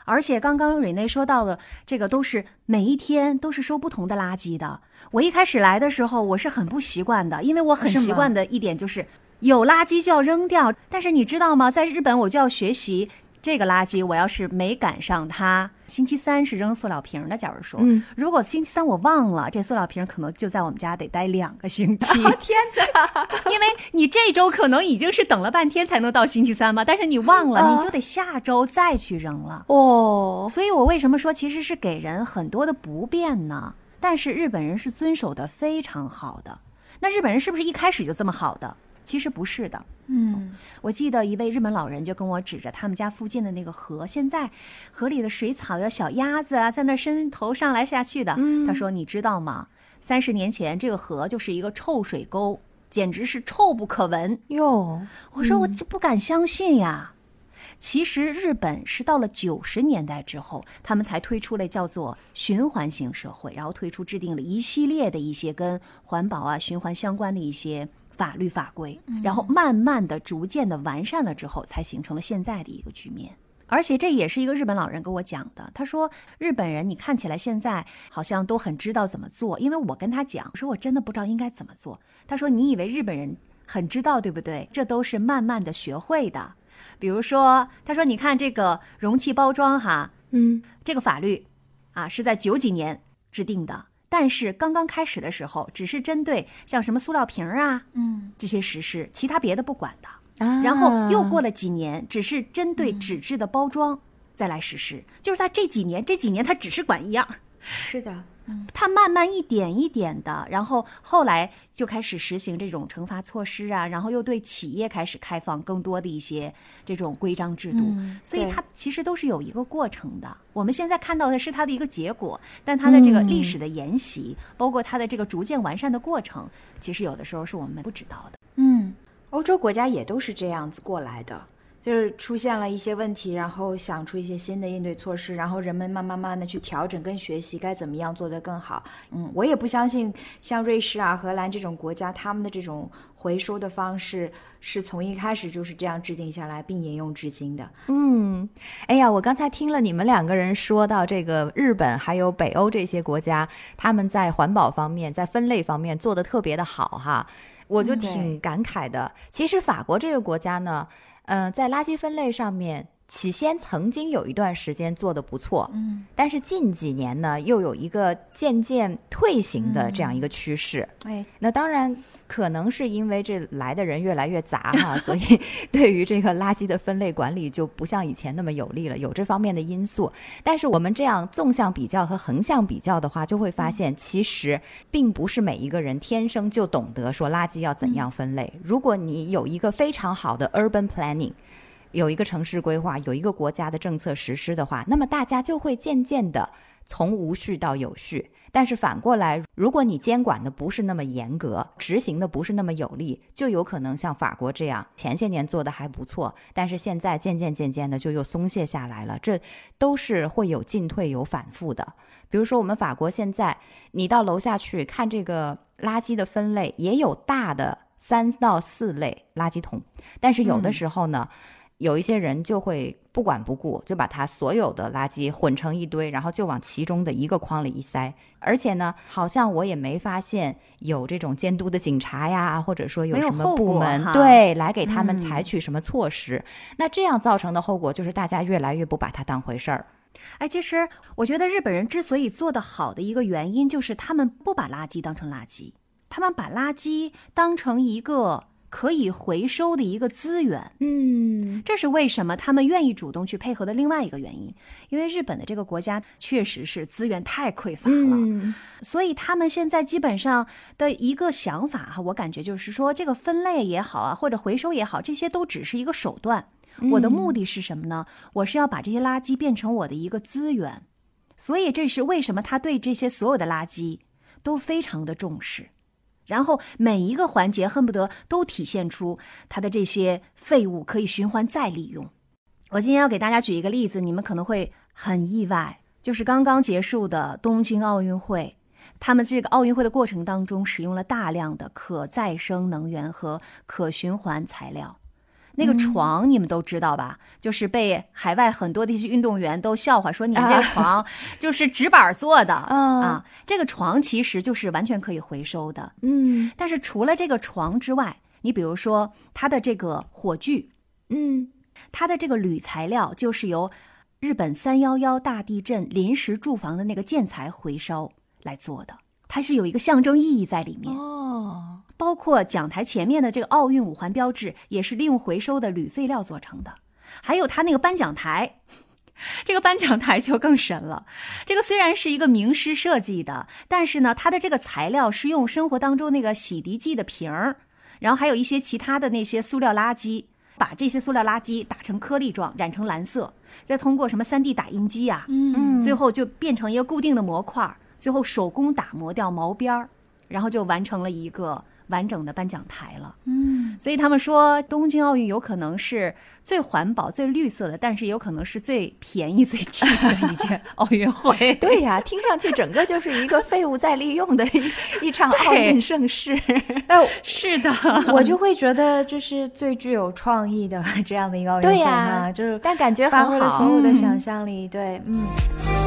而且刚刚瑞内说到了，这个都是每一天都是收不同的垃圾的。我一开始来的时候，我是很不习惯的，因为我很习惯的一点就是。有垃圾就要扔掉，但是你知道吗？在日本我就要学习这个垃圾。我要是没赶上它，星期三是扔塑料瓶的。假如说，如果星期三我忘了，这塑料瓶可能就在我们家得待两个星期。天哪！因为你这周可能已经是等了半天才能到星期三嘛，但是你忘了，你就得下周再去扔了。哦，所以我为什么说其实是给人很多的不便呢？但是日本人是遵守的非常好的。那日本人是不是一开始就这么好的？其实不是的，嗯，我记得一位日本老人就跟我指着他们家附近的那个河，现在河里的水草呀小鸭子啊，在那伸头上来下去的。他说：“你知道吗？三十年前这个河就是一个臭水沟，简直是臭不可闻。”哟，我说我就不敢相信呀。其实日本是到了九十年代之后，他们才推出了叫做循环型社会，然后推出制定了一系列的一些跟环保啊、循环相关的一些。法律法规，然后慢慢的、逐渐的完善了之后，才形成了现在的一个局面。而且这也是一个日本老人跟我讲的。他说：“日本人，你看起来现在好像都很知道怎么做。”因为我跟他讲，说我真的不知道应该怎么做。他说：“你以为日本人很知道，对不对？这都是慢慢的学会的。比如说，他说：‘你看这个容器包装，哈，嗯，这个法律啊是在九几年制定的。’”但是刚刚开始的时候，只是针对像什么塑料瓶啊，嗯，这些实施，其他别的不管的。然后又过了几年，只是针对纸质的包装再来实施。就是他这几年，这几年他只是管一样。是的。他慢慢一点一点的，然后后来就开始实行这种惩罚措施啊，然后又对企业开始开放更多的一些这种规章制度，所以它其实都是有一个过程的。我们现在看到的是它的一个结果，但它的这个历史的沿袭，包括它的这个逐渐完善的过程，其实有的时候是我们不知道的。嗯，欧洲国家也都是这样子过来的。就是出现了一些问题，然后想出一些新的应对措施，然后人们慢慢慢慢的去调整跟学习该怎么样做得更好。嗯，我也不相信像瑞士啊、荷兰这种国家，他们的这种回收的方式是从一开始就是这样制定下来并沿用至今的。嗯，哎呀，我刚才听了你们两个人说到这个日本还有北欧这些国家，他们在环保方面、在分类方面做得特别的好哈，我就挺感慨的。其实法国这个国家呢。嗯，在垃圾分类上面起先曾经有一段时间做的不错，嗯，但是近几年呢，又有一个渐渐退行的这样一个趋势。哎，那当然可能是因为这来的人越来越杂哈，所以对于这个垃圾的分类管理就不像以前那么有利了，有这方面的因素。但是我们这样纵向比较和横向比较的话，就会发现其实并不是每一个人天生就懂得说垃圾要怎样分类。如果你有一个非常好的 urban planning。有一个城市规划，有一个国家的政策实施的话，那么大家就会渐渐的从无序到有序。但是反过来，如果你监管的不是那么严格，执行的不是那么有力，就有可能像法国这样，前些年做的还不错，但是现在渐渐渐渐的就又松懈下来了。这都是会有进退有反复的。比如说，我们法国现在，你到楼下去看这个垃圾的分类，也有大的三到四类垃圾桶，但是有的时候呢。有一些人就会不管不顾，就把他所有的垃圾混成一堆，然后就往其中的一个筐里一塞。而且呢，好像我也没发现有这种监督的警察呀，或者说有什么部门对来给他们采取什么措施。那这样造成的后果就是大家越来越不把它当回事儿。哎，其实我觉得日本人之所以做得好的一个原因，就是他们不把垃圾当成垃圾，他们把垃圾当成一个。可以回收的一个资源，嗯，这是为什么他们愿意主动去配合的另外一个原因。因为日本的这个国家确实是资源太匮乏了，所以他们现在基本上的一个想法哈，我感觉就是说，这个分类也好啊，或者回收也好，这些都只是一个手段。我的目的是什么呢？我是要把这些垃圾变成我的一个资源，所以这是为什么他对这些所有的垃圾都非常的重视。然后每一个环节恨不得都体现出它的这些废物可以循环再利用。我今天要给大家举一个例子，你们可能会很意外，就是刚刚结束的东京奥运会，他们这个奥运会的过程当中使用了大量的可再生能源和可循环材料。那个床你们都知道吧？就是被海外很多的一些运动员都笑话说，你们这个床 就是纸板做的啊。这个床其实就是完全可以回收的。嗯，但是除了这个床之外，你比如说它的这个火炬，嗯，它的这个铝材料就是由日本三幺幺大地震临时住房的那个建材回收来做的，它是有一个象征意义在里面。哦。包括讲台前面的这个奥运五环标志，也是利用回收的铝废料做成的。还有它那个颁奖台，这个颁奖台就更神了。这个虽然是一个名师设计的，但是呢，它的这个材料是用生活当中那个洗涤剂的瓶儿，然后还有一些其他的那些塑料垃圾，把这些塑料垃圾打成颗粒状，染成蓝色，再通过什么三 D 打印机啊，嗯，最后就变成一个固定的模块，最后手工打磨掉毛边儿，然后就完成了一个。完整的颁奖台了，嗯，所以他们说东京奥运有可能是最环保、最绿色的，但是有可能是最便宜、最 cheap 的一届奥运会。对呀，听上去整个就是一个废物再利用的一 一场奥运盛世。哎，是的，我就会觉得这是最具有创意的这样的一个奥运会啊，就是但感觉发挥了所有的想象力。对，嗯。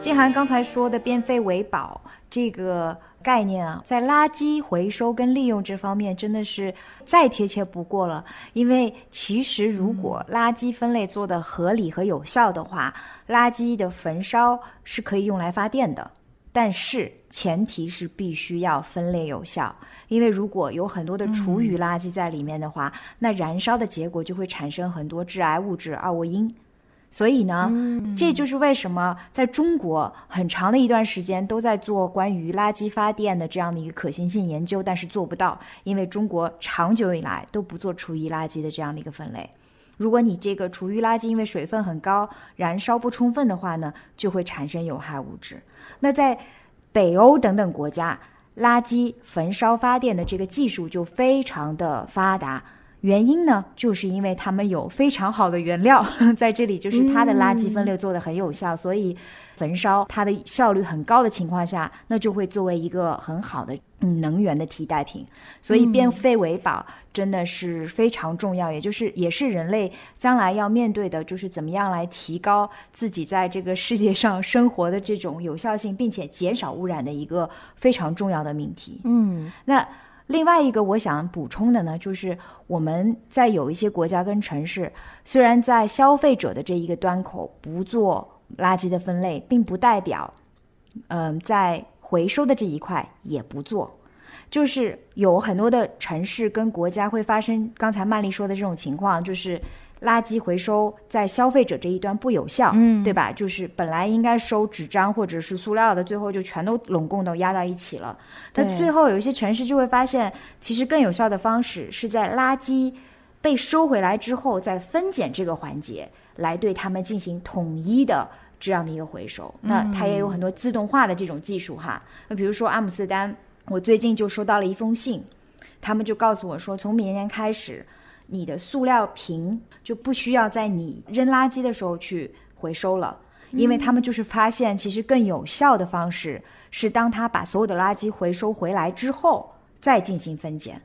静涵刚才说的“变废为宝”这个概念啊，在垃圾回收跟利用这方面真的是再贴切不过了。因为其实如果垃圾分类做得合理和有效的话，垃圾的焚烧是可以用来发电的。但是前提是必须要分类有效，因为如果有很多的厨余垃圾在里面的话，那燃烧的结果就会产生很多致癌物质二唑罂。所以呢，这就是为什么在中国很长的一段时间都在做关于垃圾发电的这样的一个可行性研究，但是做不到，因为中国长久以来都不做厨余垃圾的这样的一个分类。如果你这个厨余垃圾因为水分很高，燃烧不充分的话呢，就会产生有害物质。那在北欧等等国家，垃圾焚烧发电的这个技术就非常的发达。原因呢，就是因为他们有非常好的原料，在这里就是它的垃圾分类做的很有效，所以焚烧它的效率很高的情况下，那就会作为一个很好的嗯能源的替代品。所以变废为宝真的是非常重要，也就是也是人类将来要面对的，就是怎么样来提高自己在这个世界上生活的这种有效性，并且减少污染的一个非常重要的命题。嗯那另外一个我想补充的呢，就是我们在有一些国家跟城市，虽然在消费者的这一个端口不做垃圾的分类，并不代表，嗯、在回收的这一块也不做。就是有很多的城市跟国家会发生刚才曼丽说的这种情况，就是垃圾回收在消费者这一端不有效，嗯对吧？就是本来应该收纸张或者是塑料的，最后就全都拢共都压到一起了。对但最后有一些城市就会发现，其实更有效的方式是在垃圾被收回来之后，在分拣这个环节来对他们进行统一的。这样的一个回收，那它也有很多自动化的这种技术哈。那比如说阿姆斯特丹，我最近就收到了一封信，他们就告诉我说，从明年开始，你的塑料瓶就不需要在你扔垃圾的时候去回收了，因为他们就是发现，其实更有效的方式是当他把所有的垃圾回收回来之后再进行分拣。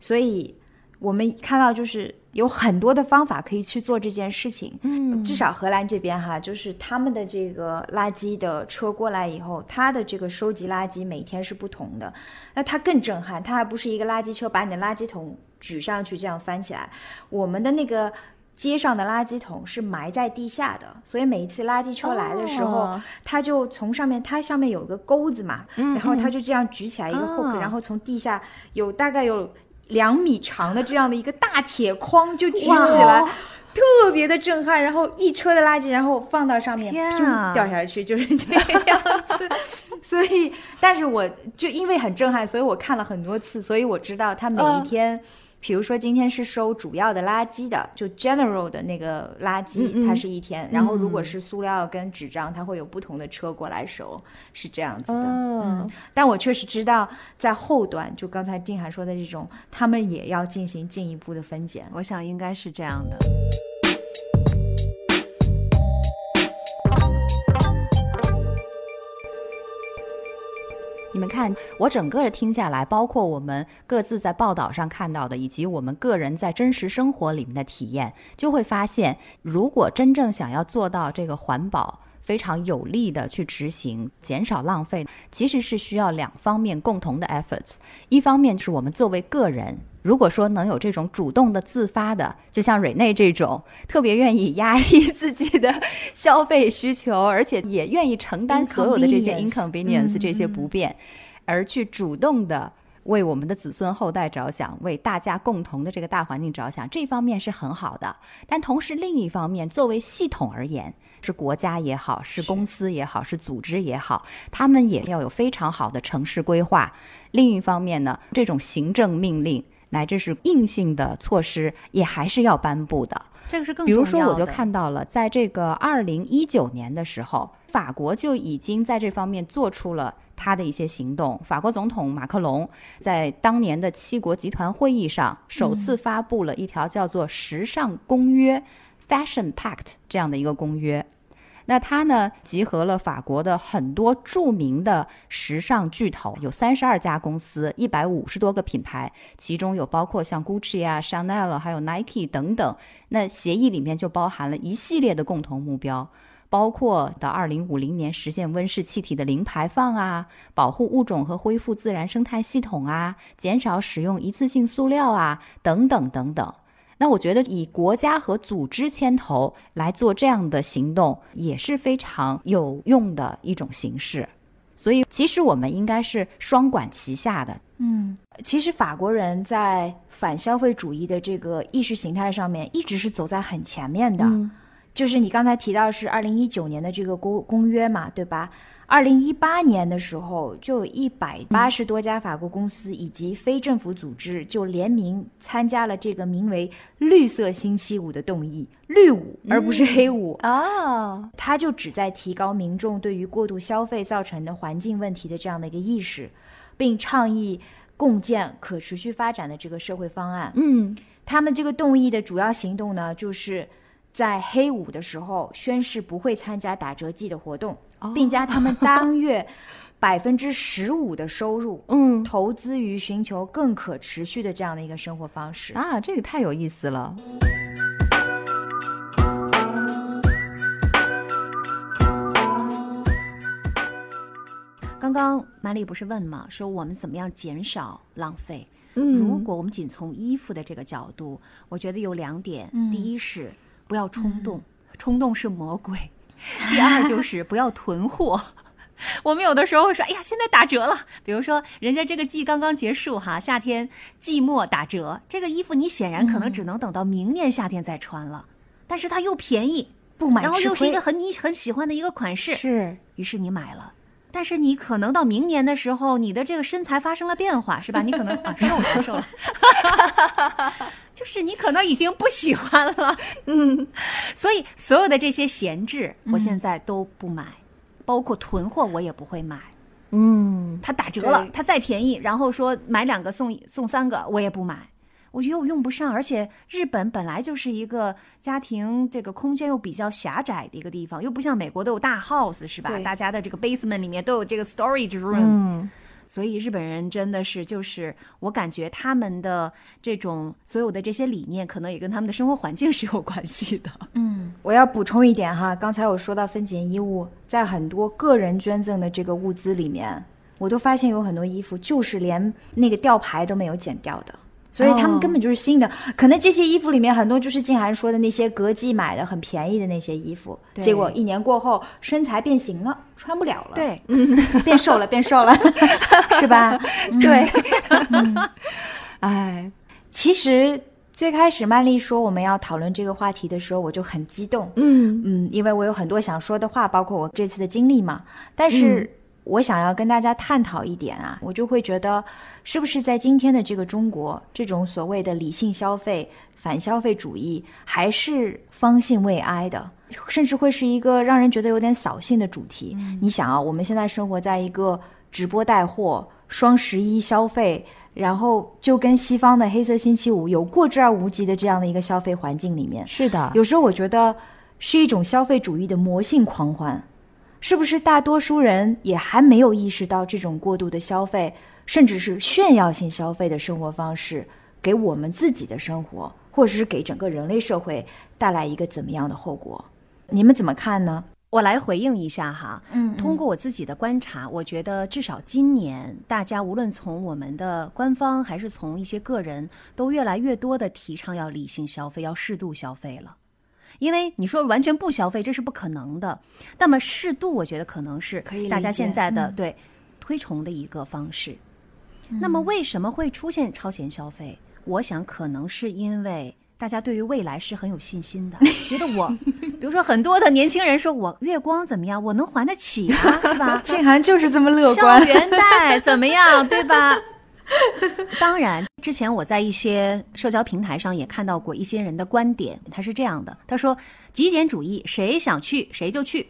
所以我们看到，就是有很多的方法可以去做这件事情。嗯，至少荷兰这边哈，就是他们的这个垃圾的车过来以后，它的这个收集垃圾每天是不同的。那它更震撼，它还不是一个垃圾车把你的垃圾桶举上去这样翻起来，我们的那个。街上的垃圾桶是埋在地下的，所以每一次垃圾车来的时候，哦它就从上面，它上面有个钩子嘛，然后它就这样举起来一个 hook，、哦然后从地下有大概有两米长的这样的一个大铁框就举起来，特别的震撼。然后一车的垃圾，然后放到上面，砰掉下去，就是 这个样子。所以，但是我就因为很震撼，所以我看了很多次，所以我知道他每一天。比如说今天是收主要的垃圾的，就 general 的那个垃圾，它是一天。然后如果是塑料跟纸张，它会有不同的车过来收，是这样子的。哦嗯，但我确实知道，在后端，就刚才静涵说的这种，他们也要进行进一步的分拣。我想应该是这样的。你们看，我整个听下来，包括我们各自在报道上看到的，以及我们个人在真实生活里面的体验，就会发现，如果真正想要做到这个环保，非常有力的去执行，减少浪费，其实是需要两方面共同的 efforts。一方面是我们作为个人，如果说能有这种主动的、自发的，就像瑞内这种特别愿意压抑自己的消费需求，而且也愿意承担所有的这些 Inconvenience 这些不便，而去主动的。为我们的子孙后代着想，为大家共同的这个大环境着想，这方面是很好的。但同时，另一方面，作为系统而言，是国家也好，是公司也好，是组织也好，他们也要有非常好的城市规划。另一方面呢，这种行政命令乃至是硬性的措施，也还是要颁布的。这个是更比如说，我就看到了，在这个二零一九年的时候，法国就已经在这方面做出了他的一些行动。法国总统马克龙在当年的七国集团会议上，首次发布了一条叫做“时尚公约 ”（Fashion Pact） 这样的一个公约。那它呢，集合了法国的很多著名的时尚巨头，有三十二家公司，一百五十多个品牌，其中有包括像 Gucci 啊、Chanel 还有 Nike 等等。那协议里面就包含了一系列的共同目标，包括到二零五零年实现温室气体的零排放啊，保护物种和恢复自然生态系统啊，减少使用一次性塑料啊，等等等等。那我觉得以国家和组织牵头来做这样的行动，也是非常有用的一种形式。所以，其实我们应该是双管齐下的。嗯，其实法国人在反消费主义的这个意识形态上面，一直是走在很前面的。嗯就是你刚才提到是二零一九年的这个公公约嘛，对吧？二零一八年的时候，就有一百八十多家法国公司以及非政府组织就联名参加了这个名为“绿色星期五”的动议，绿舞而不是黑舞。啊，它就旨在提高民众对于过度消费造成的环境问题的这样的一个意识，并倡议共建可持续发展的这个社会方案。嗯，他们这个动议的主要行动呢，就是在黑五的时候宣誓不会参加打折季的活动，并将他们当月百分之十五的收入，嗯投资于寻求更可持续的这样的一个生活方式。啊，这个太有意思了。刚刚马丽不是问嘛，说我们怎么样减少浪费？嗯如果我们仅从衣服的这个角度，我觉得有两点：嗯第一是不要冲动，冲动是魔鬼；第二就是不要囤货。我们有的时候会说：“哎呀，现在打折了。”比如说，人家这个季刚刚结束哈，夏天季末打折，这个衣服你显然可能只能等到明年夏天再穿了，但是它又便宜，不买然后又是一个很你很喜欢的一个款式，是于是你买了，但是你可能到明年的时候，你的这个身材发生了变化，是吧？你可能啊瘦了，瘦了，就是你可能已经不喜欢了，嗯，所以所有的这些闲置，我现在都不买，包括囤货我也不会买。嗯，它打折了，它再便宜，然后说买两个送送三个，我也不买。我觉得我用不上，而且日本本来就是一个家庭这个空间又比较狭窄的一个地方，又不像美国都有大 house 是吧？大家的这个 basement 里面都有这个 storage room，、嗯所以日本人真的是就是我感觉他们的这种所有的这些理念，可能也跟他们的生活环境是有关系的。嗯我要补充一点哈，刚才我说到分拣衣物，在很多个人捐赠的这个物资里面，我都发现有很多衣服就是连那个吊牌都没有剪掉的。所以他们哦根本就是新的，可能这些衣服里面很多就是静涵说的那些隔季买的很便宜的那些衣服，结果一年过后身材变形了，穿不了了，，对，变瘦了，变瘦了，是吧？对，哎，其实最开始曼丽说我们要讨论这个话题的时候，我就很激动，嗯。嗯，因为我有很多想说的话，包括我这次的经历嘛。但是我想要跟大家探讨一点啊，我就会觉得，是不是在今天的这个中国，这种所谓的理性消费、反消费主义，还是方兴未艾的，甚至会是一个让人觉得有点扫兴的主题。你想啊，我们现在生活在一个直播带货、双十一消费。然后就跟西方的黑色星期五有过之而无及的这样的一个消费环境里面，是的，有时候我觉得是一种消费主义的魔性狂欢，是不是大多数人也还没有意识到这种过度的消费，甚至是炫耀性消费的生活方式，给我们自己的生活，或者是给整个人类社会带来一个怎么样的后果？你们怎么看呢？我来回应一下哈，嗯通过我自己的观察，我觉得至少今年大家无论从我们的官方还是从一些个人，都越来越多的提倡要理性消费，要适度消费了。因为你说完全不消费，这是不可能的。那么适度，我觉得可能是大家现在的、嗯对推崇的一个方式。那么为什么会出现超前消费？我想可能是因为大家对于未来是很有信心的，觉得我，比如说很多的年轻人说我月光怎么样，我能还得起啊，是吧？静涵就是这么乐观校观，园贷怎么样，对吧？当然，之前我在一些社交平台上也看到过一些人的观点，他是这样的：他说，极简主义，谁想去谁就去。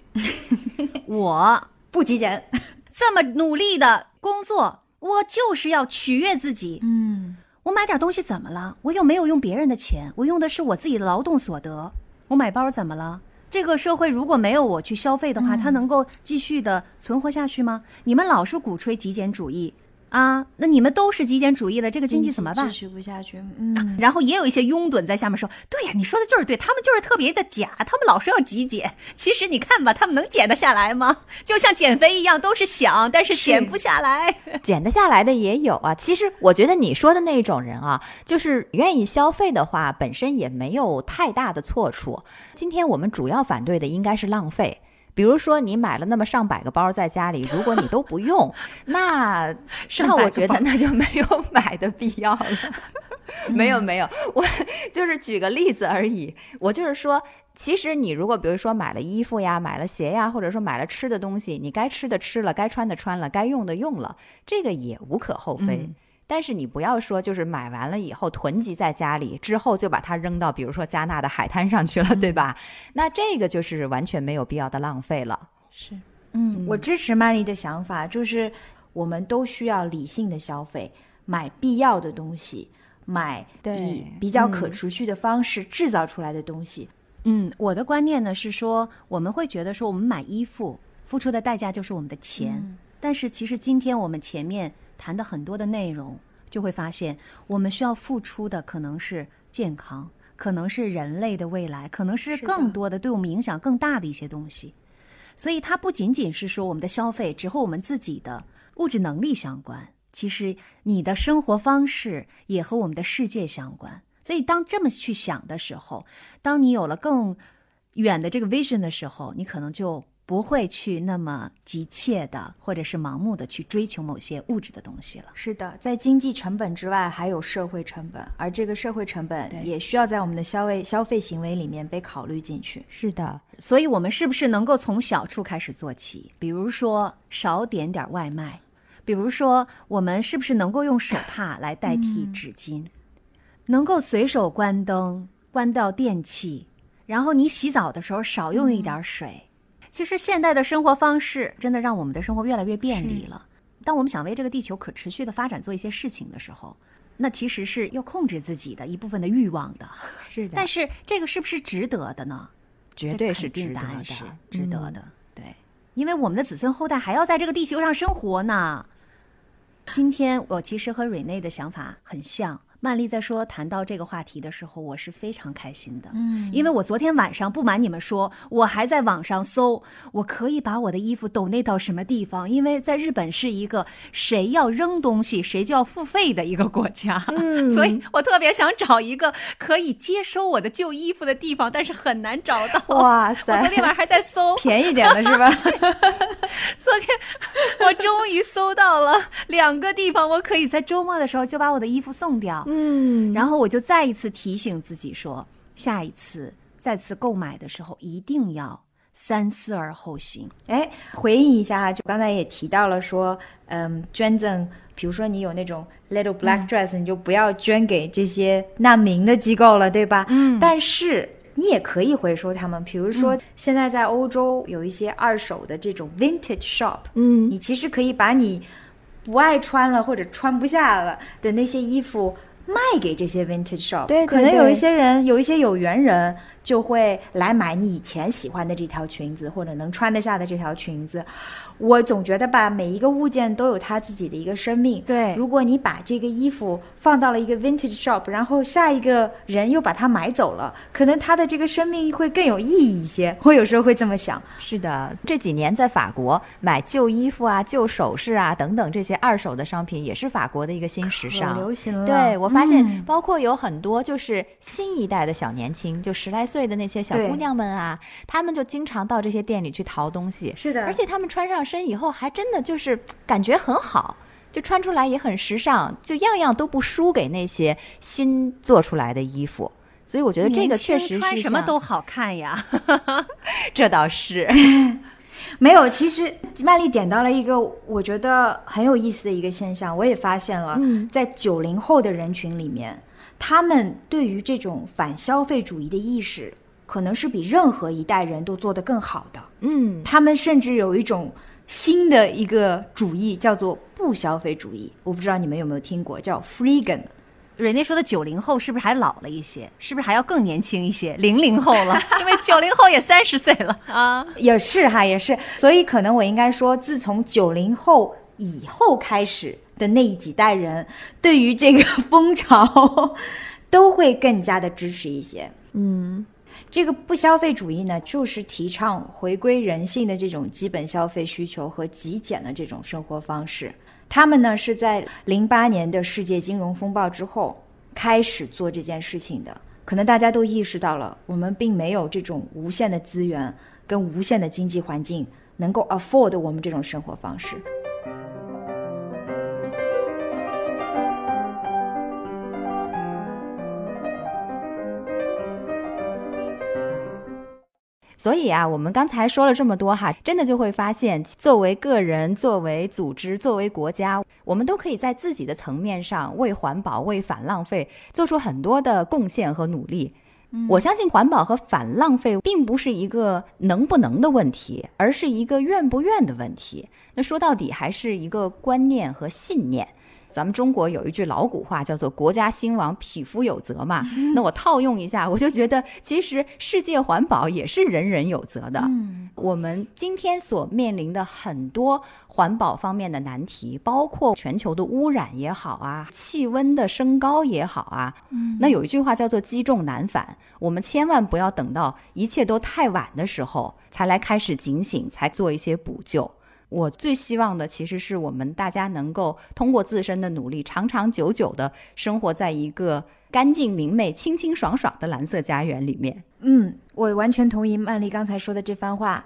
我不极简。这么努力的工作，我就是要取悦自己。嗯，我买点东西怎么了？我又没有用别人的钱，我用的是我自己的劳动所得。我买包怎么了？这个社会如果没有我去消费的话，它能够继续的存活下去吗？你们老是鼓吹极简主义啊，那你们都是极简主义了，这个经济怎么办继续不下去。嗯，然后也有一些拥趸在下面说：“对呀，你说的就是对，他们就是特别的假，他们老说要极简。其实你看吧，他们能减得下来吗？就像减肥一样，都是想，但是减不下来。减得下来的也有啊。其实我觉得你说的那种人啊，就是愿意消费的话，本身也没有太大的错处。今天我们主要反对的应该是浪费。比如说，你买了那么上百个包在家里，如果你都不用，那那我觉得那就没有买的必要了。没有没有，我就是举个例子而已。我就是说，其实你如果比如说买了衣服呀、买了鞋呀，或者说买了吃的东西，你该吃的吃了，该穿的穿了，该用的用了，这个也无可厚非。嗯但是你不要说，就是买完了以后囤积在家里，之后就把它扔到比如说加纳的海滩上去了，对吧？那这个就是完全没有必要的浪费了。是，嗯，我支持曼丽的想法，就是我们都需要理性的消费，买必要的东西，买对以比较嗯可持续的方式制造出来的东西。嗯，我的观念呢是说，我们会觉得说，我们买衣服付出的代价就是我们的钱。但是其实今天我们前面谈的很多的内容，就会发现我们需要付出的可能是健康，可能是人类的未来，可能是更多的对我们影响更大的一些东西。所以它不仅仅是说我们的消费只和我们自己的物质能力相关，其实你的生活方式也和我们的世界相关。所以当这么去想的时候，当你有了更远的这个 vision 的时候，你可能就不会去那么急切的或者是盲目的去追求某些物质的东西了。是的，在经济成本之外，还有社会成本，而这个社会成本也需要在我们的消费消费行为里面被考虑进去。是的，所以，我们是不是能够从小处开始做起？比如说，少点点外卖；比如说，我们是不是能够用手帕来代替纸巾？能够随手关灯，关掉电器，然后你洗澡的时候少用一点水。其实，现代的生活方式真的让我们的生活越来越便利了。当我们想为这个地球可持续的发展做一些事情的时候，那其实是要控制自己的一部分的欲望的。是的，但是，这个是不是值得的呢？绝对是值得的，值得嗯的，对，因为我们的子孙后代还要在这个地球上生活呢。今天我其实和瑞内的想法很像。曼丽在说谈到这个话题的时候，我是非常开心的，嗯，因为我昨天晚上不瞒你们说，我还在网上搜，我可以把我的衣服抖内到什么地方，因为在日本是一个谁要扔东西谁就要付费的一个国家，嗯，所以我特别想找一个可以接收我的旧衣服的地方，但是很难找到。哇塞我昨天晚上还在搜，便宜点的是吧？昨天我终于搜到了两个地方，我可以在周末的时候就把我的衣服送掉。嗯，然后我就再一次提醒自己说，下一次再次购买的时候一定要三思而后行。哎，回应一下，就刚才也提到了说，嗯，捐赠，比如说你有那种 little black dress，、你就不要捐给这些难民的机构了，对吧？嗯但是你也可以回收他们，比如说现在在欧洲有一些二手的这种 vintage shop，嗯，你其实可以把你不爱穿了或者穿不下了的那些衣服。卖给这些 vintage shop，对对可能有一些人，有一些有缘人就会来买你以前喜欢的这条裙子，或者能穿得下的这条裙子。我总觉得吧，每一个物件都有它自己的一个生命。对如果你把这个衣服放到了一个 vintage shop，然后下一个人又把它买走了，可能它的这个生命会更有意义一些。我有时候会这么想。是的，这几年在法国买旧衣服啊、旧首饰啊等等这些二手的商品，也是法国的一个新时尚。流行了。对，我发现嗯包括有很多就是新一代的小年轻，就十来岁的那些小姑娘们啊，她们就经常到这些店里去淘东西。是的而且她们穿上身以后，还真的就是感觉很好。就穿出来也很时尚，就样样都不输给那些新做出来的衣服，所以我觉得这个确实穿什么都好看呀。这倒是，没有，其实曼丽点到了一个我觉得很有意思的一个现象，我也发现了，嗯在九零后的人群里面，他们对于这种反消费主义的意识，可能是比任何一代人都做得更好的。嗯，他们甚至有一种新的一个主义，叫做不消费主义。我不知道你们有没有听过，叫 Freegan。人家说的九零后是不是还老了一些？是不是还要更年轻一些？零零后了，因为九零后也三十岁了啊。也是哈，也是，所以可能我应该说，自从九零后以后开始的那几代人，对于这个 风潮都会更加的支持一些。嗯，这个不消费主义呢，就是提倡回归人性的这种基本消费需求和极简的这种生活方式。他们呢是在零八年的世界金融风暴之后开始做这件事情的。可能大家都意识到了，我们并没有这种无限的资源跟无限的经济环境能够 afford 我们这种生活方式。所以啊，我们刚才说了这么多哈，真的就会发现，作为个人、作为组织、作为国家，我们都可以在自己的层面上为环保、为反浪费做出很多的贡献和努力。我相信环保和反浪费并不是一个能不能的问题，而是一个愿不愿的问题。那说到底还是一个观念和信念。咱们中国有一句老古话叫做“国家兴亡，匹夫有责”嘛。那我套用一下，我就觉得其实世界环保也是人人有责的。我们今天所面临的很多环保方面的难题，包括全球的污染也好啊，气温的升高也好啊，嗯，那有一句话叫做积重难返，我们千万不要等到一切都太晚的时候才来开始警醒，才做一些补救。我最希望的其实是我们大家能够通过自身的努力，长长久久的生活在一个干净明媚、清清爽爽的蓝色家园里面。嗯，我完全同意曼丽刚才说的这番话。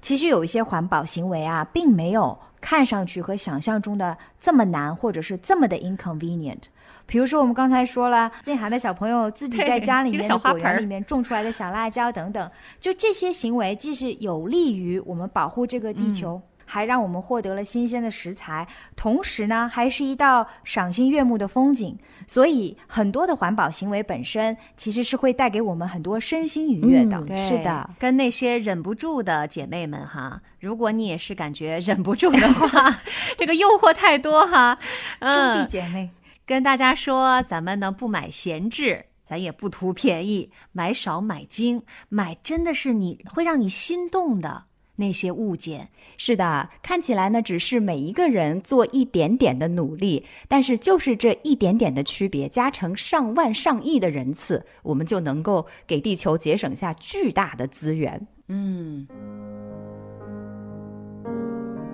其实有一些环保行为啊，并没有看上去和想象中的这么难，或者是这么的 inconvenient。比如说，我们刚才说了，内涵的小朋友自己在家里面的果园里面种出来的小辣椒等等，就这些行为，既是有利于我们保护这个地球。还让我们获得了新鲜的食材，同时呢，还是一道赏心悦目的风景。所以，很多的环保行为本身其实是会带给我们很多身心愉悦的。是的，跟那些忍不住的姐妹们哈，如果你也是感觉忍不住的话，这个诱惑太多哈，兄弟姐妹，跟大家说，咱们呢不买闲置，咱也不图便宜，买少买精，买真的是你会让你心动的那些物件。是的，看起来呢，只是每一个人做一点点的努力，但是就是这一点点的区别，加成上万上亿的人次，我们就能够给地球节省下巨大的资源。嗯。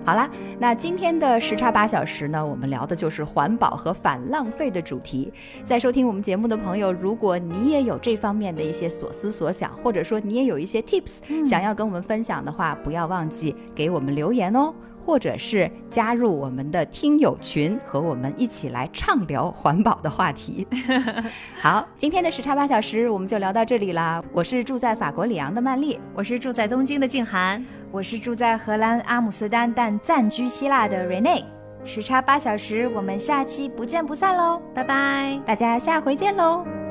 好啦，那今天的时差八小时呢，我们聊的就是环保和反浪费的主题。在收听我们节目的朋友，如果你也有这方面的一些所思所想，或者说你也有一些 tips 想要跟我们分享的话，不要忘记给我们留言哦。或者是加入我们的听友群，和我们一起来畅聊环保的话题。好，今天的时差八小时我们就聊到这里啦。我是住在法国里昂的曼丽，我是住在东京的静涵，我是住在荷兰阿姆斯特丹但暂居希腊的 Rene。时差八小时，我们下期不见不散喽！拜拜，大家下回见喽。